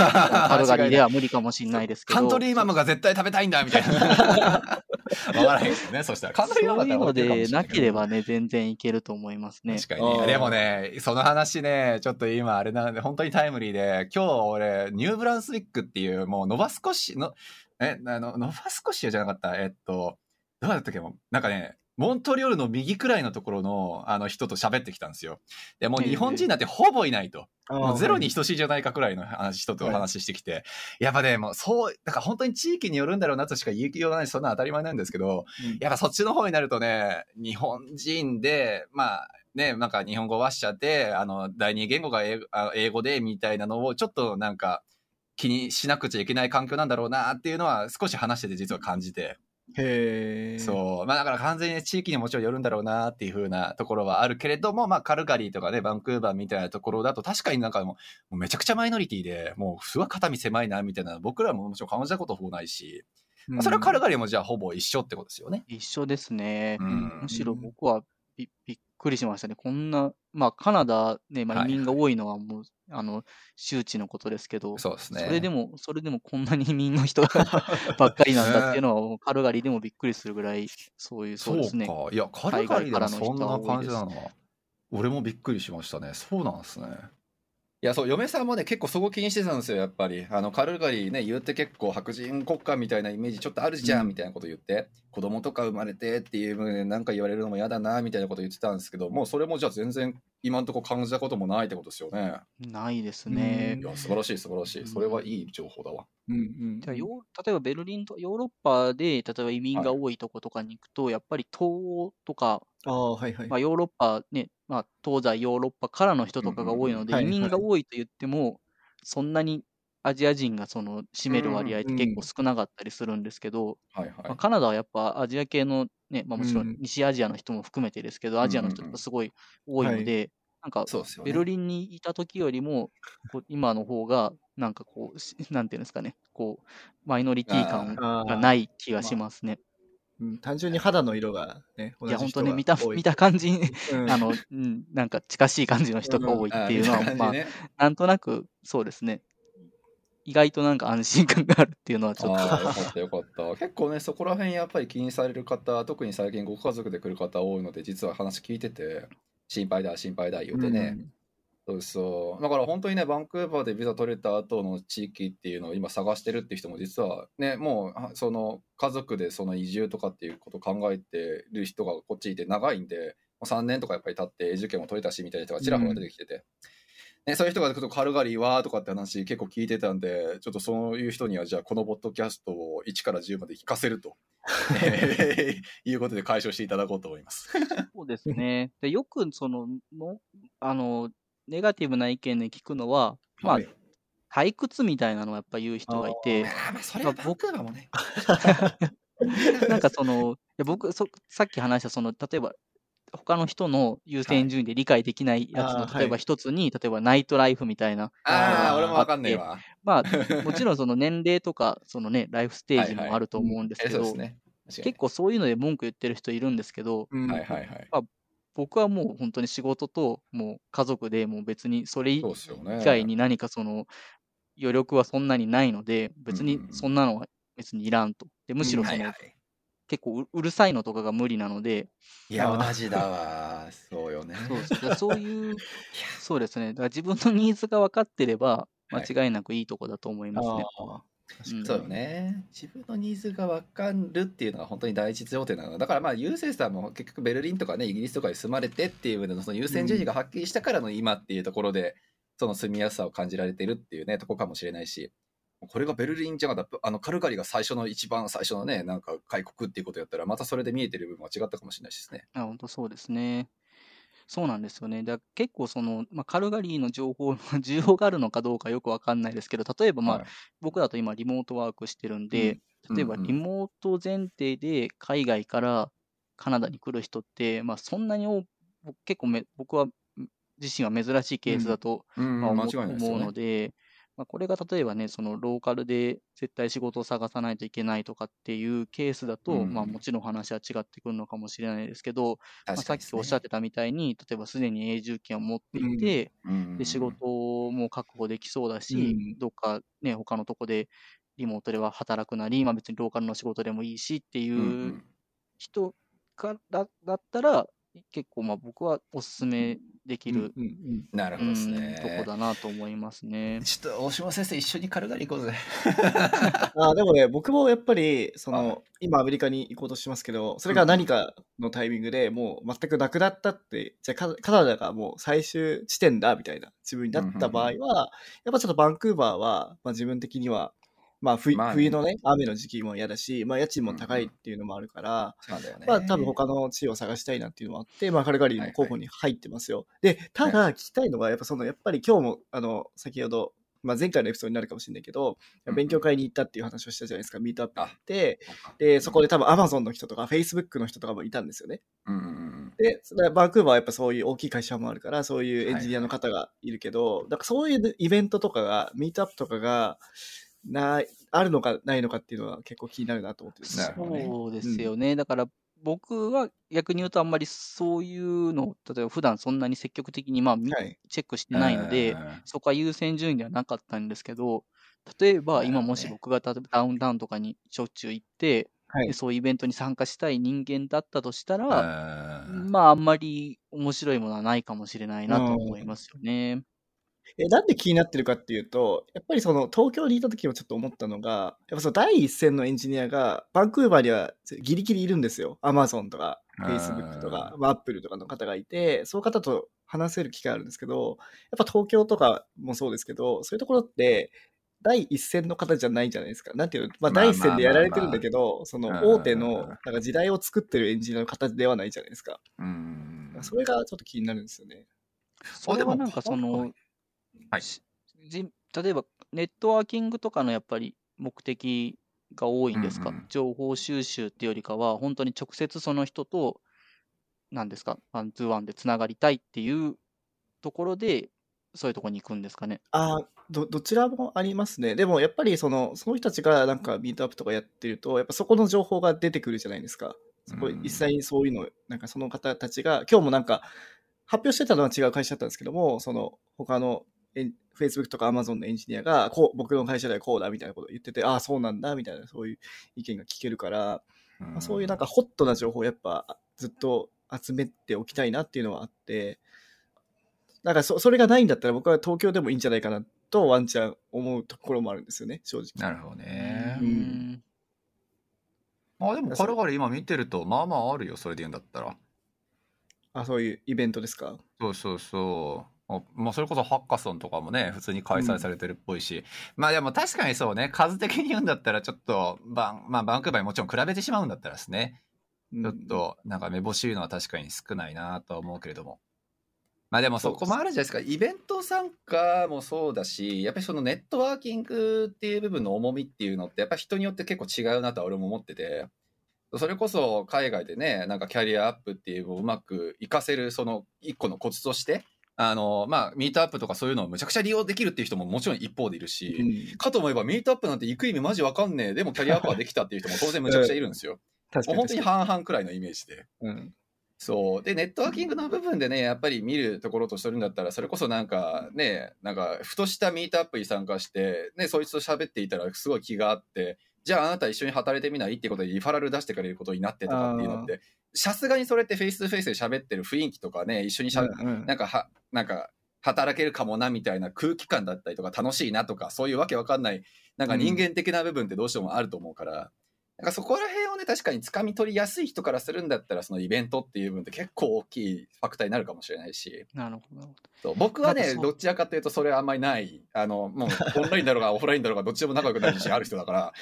カルガリーでは無理かもしれないですけど、カントリーマムが絶対食べたいんだみたいな。わからないですよね、そしたら。そういうのでなければね、全然いけると思いますね。確かに。でもね、その話ね、ちょっと今あれなんで、本当にタイムリーで、今日俺、ニューブランスウィックっていう、もうノバスコシの、え、あの、ノバスコシアじゃなかった、えっと、どうだったっけ？なんかね、モントリオールの右くらいのところの、あの人と喋ってきたんですよ。で、もう日本人なんてほぼいないと。もうゼロに等しいじゃないかくらいの話、人とお話ししてきて。やっぱね、もうそう、だから本当に地域によるんだろうなとしか言いようがないし、そんな当たり前なんですけど、うんやっぱそっちの方になるとね、日本人で、まあね、なんか日本語話者で、あの、第二言語が英語でみたいなのをちょっとなんか気にしなくちゃいけない環境なんだろうなっていうのは少し話してて実は感じて。へえ。そう。まあだから完全に地域にもちろんよるんだろうなっていう風なところはあるけれども、まあカルガリーとかね、バンクーバーみたいなところだと確かになんかもうもうめちゃくちゃマイノリティで、もうすごい肩身狭いなみたいな僕らももちろん感じたことほぼないし、まあそれはカルガリーもじゃあほぼ一緒ってことですよね。一緒ですね。うんむしろ僕はびびっくりしましたね。こんな、まあカナダね、まあはい移民が多いのはもう、あの、周知のことですけど、そうですね。それでも、それでもこんなに移民の人が ばっかりなんだっていうのは、もうカルガリーでもびっくりするぐらい、そういう、そうですね。か。いや、カルガリーでもそんな感じなの俺もびっくりしましたね。そうなんですね。いや、そう、嫁さんもね、結構そこ気にしてたんですよ、やっぱり。あの、カルガリーね、言って結構白人国家みたいなイメージちょっとあるじゃん、うんみたいなこと言って、子供とか生まれてっていうなんか言われるのも嫌だな、みたいなこと言ってたんですけど、もうそれもじゃあ全然今んとこ感じたこともないってことですよね。ないですねい。や、素晴らしい、素晴らしい。それはいい情報だわ。うんうん。じゃあ例えばベルリンと、ヨーロッパで、例えば移民が多いとことかに行くと、やっぱり東欧とか、ああ、はいはい。まあ、ヨーロッパね、まあ、東西ヨーロッパからの人とかが多いので、移民が多いと言っても、そんなにアジア人がその占める割合って結構少なかったりするんですけど、はいまあ、はい。カナダはやっぱアジア系のね、まあ、もちろうん。ん西アジアの人も含めてですけど、アジアの人とかすごい多いので、なんか。ベルリンにいた時よりも、こう今の方が、なんかこうし、なんていうんですかね、こう、マイノリティ感がない気がしますね。うん。単純に肌の色がね、いや、本当ね、見た、見た感じ、うん。あの、うん、なんか近しい感じの人が多いっていうのは、あーまあ、ね。なんとなく、そうですね。意外となんか安心感があるっていうのはちょっと、よかったよかった。結構ね、そこら辺やっぱり気にされる方、特に最近ご家族で来る方多いので、実は話聞いてて、心配だ、心配だ言うてね。そうそう。だから本当にね、バンクーバーでビザ取れた後の地域っていうのを今探してるっていう人も実はね、もうあその家族でその移住とかっていうことを考えてる人がこっちいて長いんで、もう3年とかやっぱり経って永住権も取れたしみたいな人がちらほら出てきてて。ね、そういう人がちょっとカルガリーはとかって話結構聞いてたんで、ちょっとそういう人にはじゃあこのポッドキャストを1から10まで聞かせると、えーいうことで解消していただこうと思います。そうですね。でよくそのの、あの、ネガティブな意見で聞くのは、まあはい、退屈みたいなのをやっぱ言う人がいて、まあそれはバンクーバーもね。なんかその、いや僕そ、さっき話した、その、例えば、他の人の優先順位で理解できないやつの、あー例えば一つに、例えばナイトライフみたいな。ああ、俺もわかんねえわ。まあ、もちろんその年齢とか、そのね、ライフステージもあると思うんですけど結構そういうので文句言ってる人いるんですけど、うんにはいはいはい。僕はもう本当に仕事と、もう家族でもう別にそれ以。外に何かその余力はそんなにないので、別にそんなのは別にいらんと。でむしろそのはいはい。結構ううるさいのとかが無理なので、いや、同じだわ。そうよね。そうそういう、そうですね。だから自分のニーズが分かってれば、はい間違いなくいいとこだと思いますね。あうんそうよね。自分のニーズが分かるっていうのが本当に第一条件なの。だからまあ、ユーセイさんも結局ベルリンとかね、イギリスとかに住まれてっていうののその優先順位がはっきりしたからの今っていうところで、その住みやすさを感じられてるっていうね、とこかもしれないし、これがベルリンじゃなかったあの、カルガリが最初の一番最初のね、なんか開国っていうことやったら、またそれで見えてる部分は違ったかもしれないしですね。あ本当そうですね。そうなんですよね。だ結構その、まあ、カルガリーの情報の 需要があるのかどうかよくわかんないですけど、例えばまあ、はい僕だと今リモートワークしてるんで、例えばうんうんリモート前提で海外からカナダに来る人って、まあそんなに結構め僕は自身は珍しいケースだと、うん、まあ、間思思う違いないですよね。ので、まあ、これが例えばね、そのローカルで絶対仕事を探さないといけないとかっていうケースだと、うんまあもちろん話は違ってくるのかもしれないですけど、まあ、さっきおっしゃってたみたいに、例えばすでに永住権を持っていて、うんで仕事も確保できそうだし、うんどっかね、他のとこでリモートでは働くなり、まあ、別にローカルの仕事でもいいしっていう人からだったら、結構まあ僕はお勧めできる、うんうんなるほどですね。うんとこだなと思いますね。ちょっと大島先生一緒にカルガリー行こうぜ。あーでもね、僕もやっぱり、そはいの、今アメリカに行こうとしますけど、それが何かのタイミングでもう全くなくなったって、じゃあカカナダがもう最終地点だみたいな自分になった場合は、やっぱちょっとバンクーバーは、まあ、自分的にはまあ冬、まあね冬のね、雨の時期も嫌だし、まあ家賃も高いっていうのもあるから、そうだよね。まあ多分他の地を探したいなっていうのもあって、まあカルガリーの候補に入ってますよ。で、ただ聞きたいのが、やっぱその、やっぱり今日も、あの、先ほど、まあ前回のエピソードになるかもしれないけど、うん勉強会に行ったっていう話をしたじゃないですか、ミートアップあ行って、で、そこで多分 Amazon の人とか Facebook の人とかもいたんですよね。うんうんうん。で、バンクーバーはやっぱそういう大きい会社もあるから、そういうエンジニアの方がいるけど、だからそういうイベントとかが、ミートアップとかが、ない、あるのかないのかっていうのは結構気になるなと思ってねそうですよね。だから僕は逆に言うとあんまりそういうのを、例えば普段そんなに積極的にまあ見はい。チェックしてないので、そこは優先順位ではなかったんですけど、例えば今もし僕が例えばダウンタウンとかにしょっちゅう行って、はいで。そういうイベントに参加したい人間だったとしたうんら、うんまああんまり面白いものはないかもしれないなと思いますよね。え、なんで気になってるかっていうと、やっぱりその東京にいた時もちょっと思ったのが、やっぱその第一線のエンジニアがバンクーバーにはギリギリいるんですよ。アマゾンとか、うん Facebook とか、まあ、Apple とかの方がいて、そういう方と話せる機会あるんですけど、やっぱ東京とかもそうですけど、そういうところって、第一線の方じゃないじゃないですか。なんていうの、まあ、まあ第一線でやられてるんだけど、そのうん大手のなんか時代を作ってるエンジニアの方ではないじゃないですか。うんそれがちょっと気になるんですよね。それはなんかその、はい例えばネットワーキングとかのやっぱり目的が多いんですか、うんうん情報収集っていうよりかは、本当に直接その人と、なんですか、ワンツーワンでつながりたいっていうところで、そういうところに行くんですかね？あーどどちらもありますね。でもやっぱりそのその人たちがなんかミートアップとかやってると、やっぱそこの情報が出てくるじゃないですか。そこうん実際にそういうの、なんかその方たちが、今日もなんか発表してたのは違う会社だったんですけども、その他の Facebook とか Amazon のエンジニアがこう、僕の会社ではこうだみたいなことを言ってて、ああ、そうなんだみたいな、そういう意見が聞けるから、まあ、そういうなんかホットな情報をやっぱずっと集めておきたいなっていうのはあって、なんかそそれがないんだったら僕は東京でもいいんじゃないかなとワンチャン思うところもあるんですよね、正直。なるほどねう。うんんまあでも、カルガリー今見てると、まあまああるよ、それで言うんだったら。あ、そういうイベントですか？そうそうそう。あまあ、それこそハッカソンとかもね、普通に開催されてるっぽいし。まあでも確かにそうね、数的に言うんだったらちょっと、バン、まあバンクーバーにもちろん比べてしまうんだったらですね、うんちょっとなんかめぼしいのは確かに少ないなとは思うけれども。まあでもそこもあるじゃないですか。イベント参加もそうだし、やっぱりそのネットワーキングっていう部分の重みっていうのって、やっぱ人によって結構違うなとは俺も思ってて、それこそ海外でね、なんかキャリアアップっていうのをうまく活かせるその一個のコツとして、あの、まあ、ミートアップとかそういうのをむちゃくちゃ利用できるっていう人ももちろん一方でいるし、うんかと思えばミートアップなんて行く意味マジわかんねえ。でもキャリアアップはできたっていう人も当然むちゃくちゃいるんですよ。確かに本当に半々くらいのイメージで。うんそう。で、ネットワーキングの部分でね、やっぱり見るところとするんだったら、それこそなんかね、なんか、ふとしたミートアップに参加して、ね、そいつと喋っていたらすごい気があって、じゃああなた一緒に働いてみない？ってことでリファラル出してくれることになってとかっていうのって、さすがにそれってフェイス2フェイスで喋ってる雰囲気とかね、一緒にしゃべ、うんうん。なんかは、なんか、働けるかもなみたいな空気感だったりとか楽しいなとか、そういうわけわかんない、なんか人間的な部分ってどうしてもあると思うから、なんかそこら辺をね、確かに掴み取りやすい人からするんだったら、そのイベントっていう部分って結構大きいファクターになるかもしれないし、なるほど。そう僕はね、どちらかというとそれはあんまりない。あの、もうオンラインだろうがオフラインだろうがどっちでも仲良くなる自信ある人だから、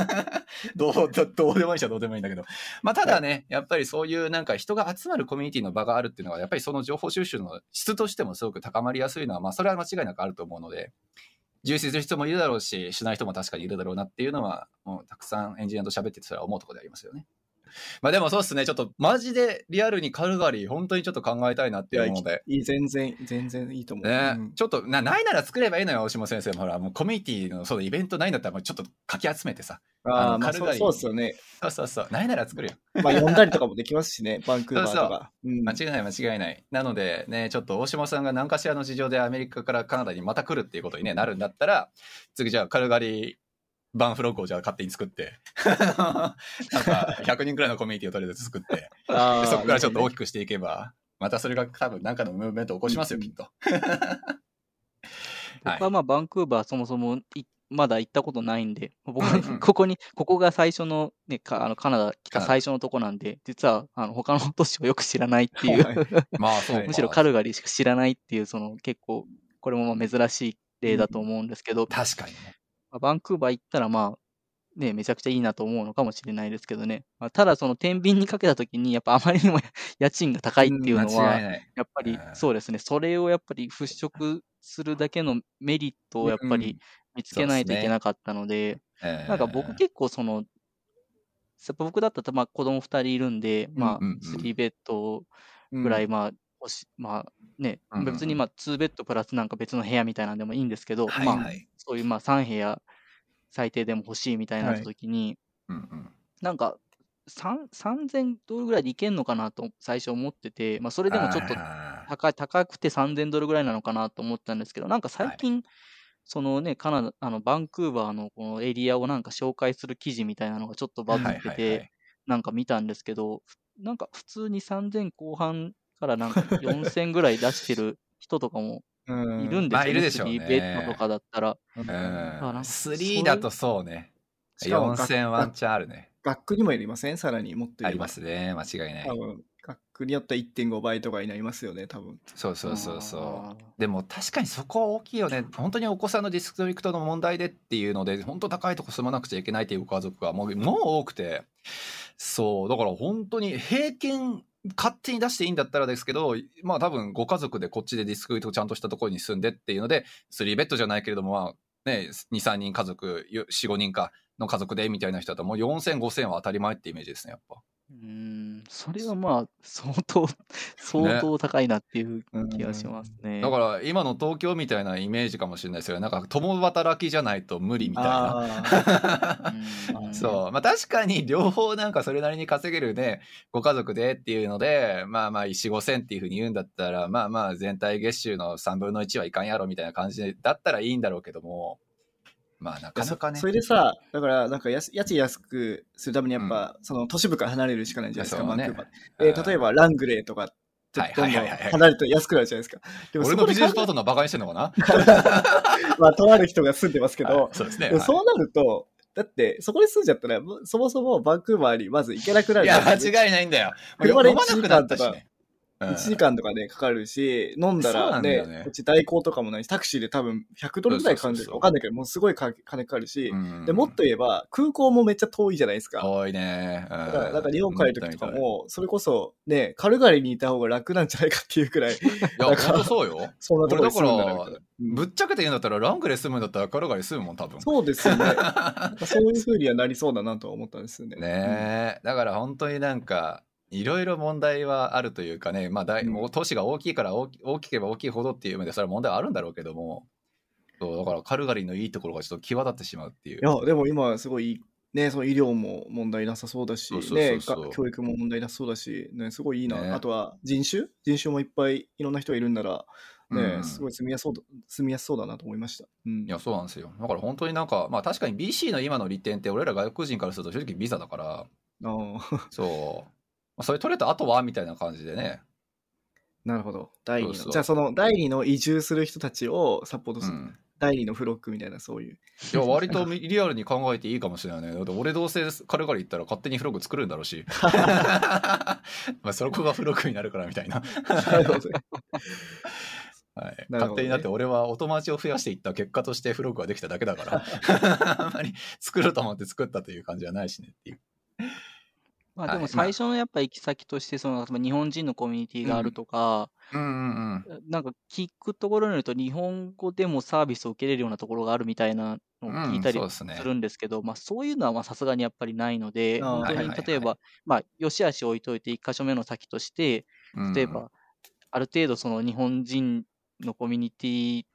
どうどどうでもいい人はどうでもいいんだけど。まあただね、やっぱりそういうなんか人が集まるコミュニティの場があるっていうのは、やっぱりその情報収集の質としてもすごく高まりやすいのは、まあそれは間違いなくあると思うので、重視する人もいるだろうし、しない人も確かにいるだろうなっていうのは、もうたくさんエンジニアと喋っててそれは思うところでありますよね。まあでもそうっすね、ちょっとマジでリアルにカルガリー、本当にちょっと考えたいなっていうので。いい、全然、全然いいと思う。ね、うんちょっとなないなら作ればいいのよ、大島先生も。ほら、もうコミュニティのそうイベントないんだったら、もうちょっとかき集めてさ。あああ、まあそうそうですよね。そうそうそう。ないなら作るよ。まあ呼んだりとかもできますしね、バンクーバーとか。うん間違いない、間違いない。なのでね、ちょっと大島さんが何かしらの事情でアメリカからカナダにまた来るっていうことに、ね、なるんだったら、次じゃあカルガリーバンフロッグをじゃあ勝手に作って、なんか100人くらいのコミュニティをとりあえず作って、そこからちょっと大きくしていけば、またそれが多分何かのムーブメントを起こしますよ、うん。きっと。僕はまあバンクーバーそもそもいまだ行ったことないんで、僕ここに、ここが最初の,、ね、かあのカナダ来た最初のとこなんで、実はあの他の都市をよく知らないっていう、はい。まあそうか。むしろカルガリーしか知らないっていう、その結構、これもまあ珍しい例だと思うんですけど、確かにね。まあ、バンクーバー行ったら、まあ、ね、めちゃくちゃいいなと思うのかもしれないですけどね。まあ、ただ、その天秤にかけたときに、やっぱあまりにも 家賃が高いっていうのは、やっぱりそうですね、それをやっぱり払拭するだけのメリットをやっぱり見つけないといけなかったので、なんか僕結構その、僕だったらまあ子供2人いるんで、まあ、3ベッドぐらい、まあ、まあね、別にまあ2ベッドプラスなんか別の部屋みたいなんでもいいんですけど、まあ、そういうまあ3部屋最低でも欲しいみたいになった時に、なんか3000ドルぐらいでいけんのかなと最初思ってて、まあ、それでもちょっと高高くて3000ドルぐらいなのかなと思ったんですけど、なんか最近、そのね、カナダ、あの、バンクーバーのこのエリアをなんか紹介する記事みたいなのがちょっとバズってて、なんか見たんですけど、なんか普通に3000後半からなんか4000ぐらい出してる人とかもいるんですよね。まあ、いるでしょうね。ベッドとかだったら。うん。3だとそうね。4000ワンチャンあるね。学区にもよりません？さらにもっとありますね。間違いない。学区によっては1.5倍とかになりますよね、多分。そうそうそうそう。でも確かにそこは大きいよね。本当にお子さんのディストリクトの問題でっていうので、本当高いとこ住まなくちゃいけないっていうご家族がもうもう多くて。そう。だから本当に平均勝手に出していいんだったらですけど、まあ多分ご家族でこっちでディスクとちゃんとしたところに住んでっていうので、3ベッドじゃないけれども、まあね、2、3人家族、4、5人かの家族でみたいな人だともう4000、5000は当たり前ってイメージですね、やっぱ。うん、それはまあ、相当、相当高いなっていう気がしますね。ねだから、今の東京みたいなイメージかもしれないですよ。なんか、共働きじゃないと無理みたいな。そう。まあ確かに、両方なんかそれなりに稼げるね、ご家族でっていうので、まあまあ、4、5千っていうふうに言うんだったら、まあまあ、全体月収の3分の1はいかんやろみたいな感じだったらいいんだろうけども、まあなかなかね。それでさ、だからなんか家賃安くするためにやっぱ、うん、その都市部から離れるしかないじゃないですか、バンクーバー。えー、例えばラングレーとか、ちょっとどんどん離れると安くなるじゃないですか。でも俺のビジネスパートナーバカにしてんのかな？まあ、とある人が住んでますけど、そうですね。そうなると、だって、そこに住んじゃったら、そもそもバンクーバーにまず行けなくなる。いや、間違いないんだよ。車で1時間とか、1時間とかでかかるし、飲んだらね、ねこっち代行とかもないし、タクシーで多分100ドルぐらいかかるかわかんないけど、もうすごい金かかるし、で、もっと言えば、空港もめっちゃ遠いじゃないですか。遠いね。だから、なんか日本帰るときとかも、それこそ、ね、カルガリにいた方が楽なんじゃないかっていうくらい。いや、ほんとそうよ。そんなところに住むんだから。ぶっちゃけて言うんだったら、ラングレ住むんだったらカルガリ住むもん、多分。そうですよね。そういうふうにはなりそうだなとは思ったんですよね。ねだから本当になんか、いろいろ問題はあるというかね、まあ大、もう都市が大きいから大き大きければ大きいほどっていう意味でそれは問題はあるんだろうけども、そうだからカルガリーのいいところがちょっと際立ってしまうっていう。いや、でも今すごいね、その医療も問題なさそうだし、ね、教育も問題なさそうだし、ね、すごいいいな。ね、あとは人種？人種もいっぱいいろんな人がいるんなら、ね、うん、すごい住みやすそうだ住みやすそうだなと思いました。うん、いや、そうなんですよ。だから本当になんか、まあ確かに BC の今の利点って俺ら外国人からすると正直ビザだから、あそう。それ取れた後はみたいな感じでね。なるほど。第二の。じゃあその第二の移住する人たちをサポートする。うん、第二のフロックみたいなそういう。いや、割とリアルに考えていいかもしれないね。だって俺どうせカルガリ行ったら勝手にフロック作るんだろうし。まあそこがフロックになるからみたいな。はい、勝手になって俺はお友達を増やしていった結果としてフロックができただけだからあんまり作ろうと思って作ったという感じはないしねっていう。まあでも最初のやっぱ行き先として、その、日本人のコミュニティがあるとか、うん。うんうん。なんか聞くところによると、日本語でもサービスを受けれるようなところがあるみたいなのを聞いたりするんですけど、まあそういうのはさすがにやっぱりないので、本当に例えば、まあ、よしあし置いといて、1箇所目の先として、例えば、ある程度その日本人のコミュニティ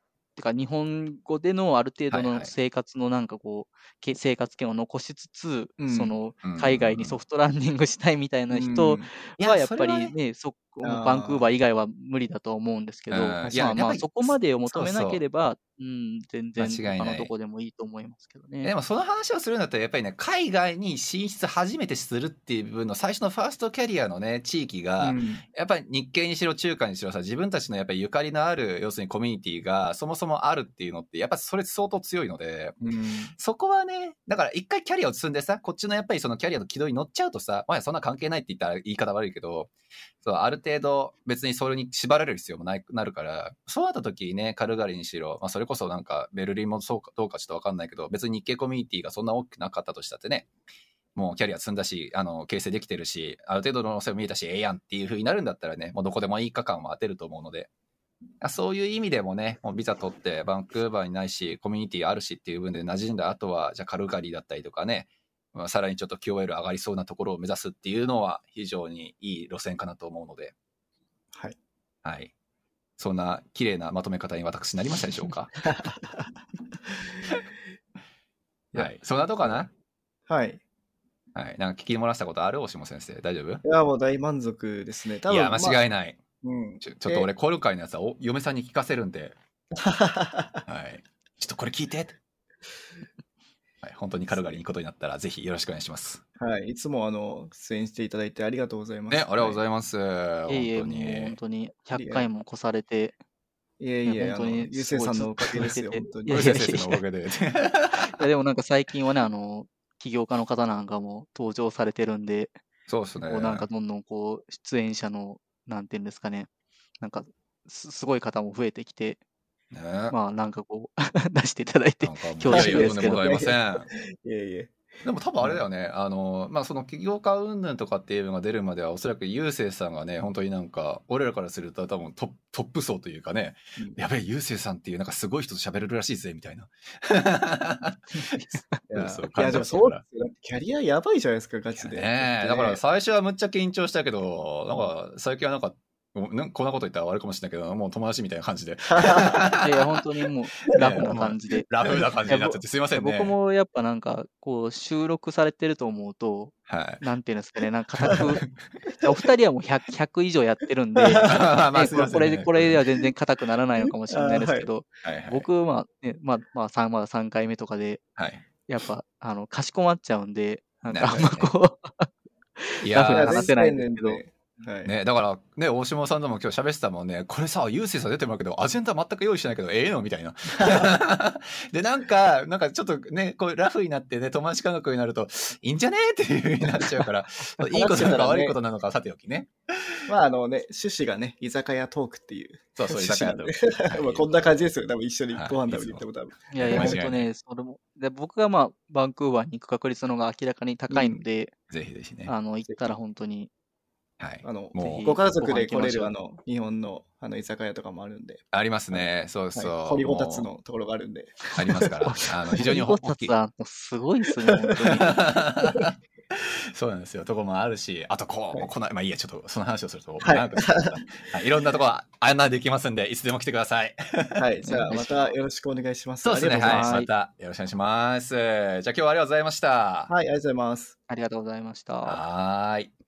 てか日本語でのある程度の生活のなんかこう、はいはい、生活圏を残しつつ、うん、その海外にソフトランディングしたいみたいな人はやっぱりね、そバンクーバー以外は無理だと思うんですけど、まあまあそこまでを求めなければ、うん、全然他のとこでもいいと思いますけどね。でもその話をするんだったらやっぱりね、海外に進出初めてするっていう部分の最初のファーストキャリアのね、地域が、うん、やっぱり日系にしろ中華にしろさ、自分たちのやっぱりゆかりのある、要するにコミュニティが、そもそももあるっていうのって、やっぱそれ相当強いので、うん。そこはね、だから一回キャリアを積んでさ、こっちのやっぱりそのキャリアの軌道に乗っちゃうとさ、まあそんな関係ないって言ったら言い方悪いけど、そう、ある程度別にそれに縛られる必要もない、なるから、そうなった時にね、カルガリーにしろ、まあそれこそなんかベルリンもそうかどうかちょっとわかんないけど、別に日系コミュニティがそんな大きくなかったとしたってね、もうキャリア積んだし、あの、形成できてるし、ある程度の路線も見えたし、ええやんっていう風になるんだったらね、もうどこでもいいか感は当てると思うので、あそういう意味でもね、もうビザ取ってバンクーバーにないし、コミュニティあるしっていう分で馴染んだ後は、じゃあカルガリーだったりとかね、まあ、さらにちょっと QOL 上がりそうなところを目指すっていうのは非常にいい路線かなと思うので、はい。はい。そんな綺麗なまとめ方に私なりましたでしょうか？はい。そんなとこかな？はい。はい。なんか聞き漏らしたことある？大下先生。大丈夫？いや、もう大満足ですね。多分いや、間違いない。うん。ちょちょっと俺、コール会のやつはお嫁さんに聞かせるんで、はい。ちょっとこれ聞いて。はい。本当にカルガリーに行くことになったら、ぜひよろしくお願いします。はい。いつもあの、出演していただいてありがとうございます。ね、ありがとうごいざいます。本いえいえ、当もう本に。当に100回も越されて、いえいえ、あの、いや本当にゆうせいさんのおかげですよ、すごい本当に。いやいや森先生のおかげで。いやでもなんか最近はね、あの、起業家の方なんかも登場されてるんで、そうですね。こうなんかどんどんこう、出演者の、なんていうんですかね、なんかす、すごい方も増えてきて、ね、まあなんかこう、出していただいて恐縮ですけど。いやいや でも多分あれだよね、あの、まあ、その起業家云々とかっていうのが出るまでは、おそらくゆうせいさんがね、本当になんか、俺らからすると多分トップトップ層というかね、うん。やべえ、ゆうせいさんっていうなんかすごい人と喋れるらしいぜ、みたいな。いやそういや、でもそうキャリアやばいじゃないですか、ガチで。ねえ、だから最初はむっちゃ緊張したけど、なんか最近はなんか、こんなこと言ったら悪いかもしれないけど、もう友達みたいな感じで、いや本当にもう、ラフな感じで。ラフな感じになっちゃってすいませんね。僕もやっぱなんか、こう、収録されてると思うと、はい。なんていうんですかね、なんか固く、お二人はもう 100, 100以上やってるんで、ねまあねこれで、これでは全然硬くならないのかもしれないですけど、はいはい、僕、まあ、ね、まあ、まあ、3、まだ3回目とかで、はい。やっぱ、あの、かしこまっちゃうんで、なんかあんまこう、いラフやーな話せないんですけどはい。ね、だから、ね、大島さんとも今日喋ってたもんね、これさ、ゆうせいさん出てもらうけど、アジェンダ全く用意してないけど、ええのみたいな。で、なんか、なんかちょっとね、こう、ラフになってね、友達感覚になると、いいんじゃねっていう風になっちゃうから、いいことなのか悪いことなのかはさておきね。まあ、あのね、趣旨がね、居酒屋トークっていう。そうそう、居酒屋と。まあこんな感じですよ。多分一緒にご飯食べに行っても多分。いやいや、本当ね、それも、で僕がまあ、バンクーバーに行く確率の方が明らかに高いので、ぜひぜひね。あの、行ったら本当に、はい。あの、もう、ご家族で来れるあの、日本のあの居酒屋とかもあるんで、ありますね。そうそう。はい、掘りごたつものところがあるんで。うありますから。あの、非常にホ大きい。はすごいですね、本当に。そうなんですよ。とこもあるし、あとこう、はいこの、まあいいや、ちょっとその話をすると、はいい、いろんなとこ案内できますんで、いつでも来てください。はい。じゃあ、またよろしくお願いします。そうですね。はい。ありがとうございまたよろしくお願いします。じゃあ今日はありがとうございました。はい、ありがとうございます。ありがとうございました。はーい。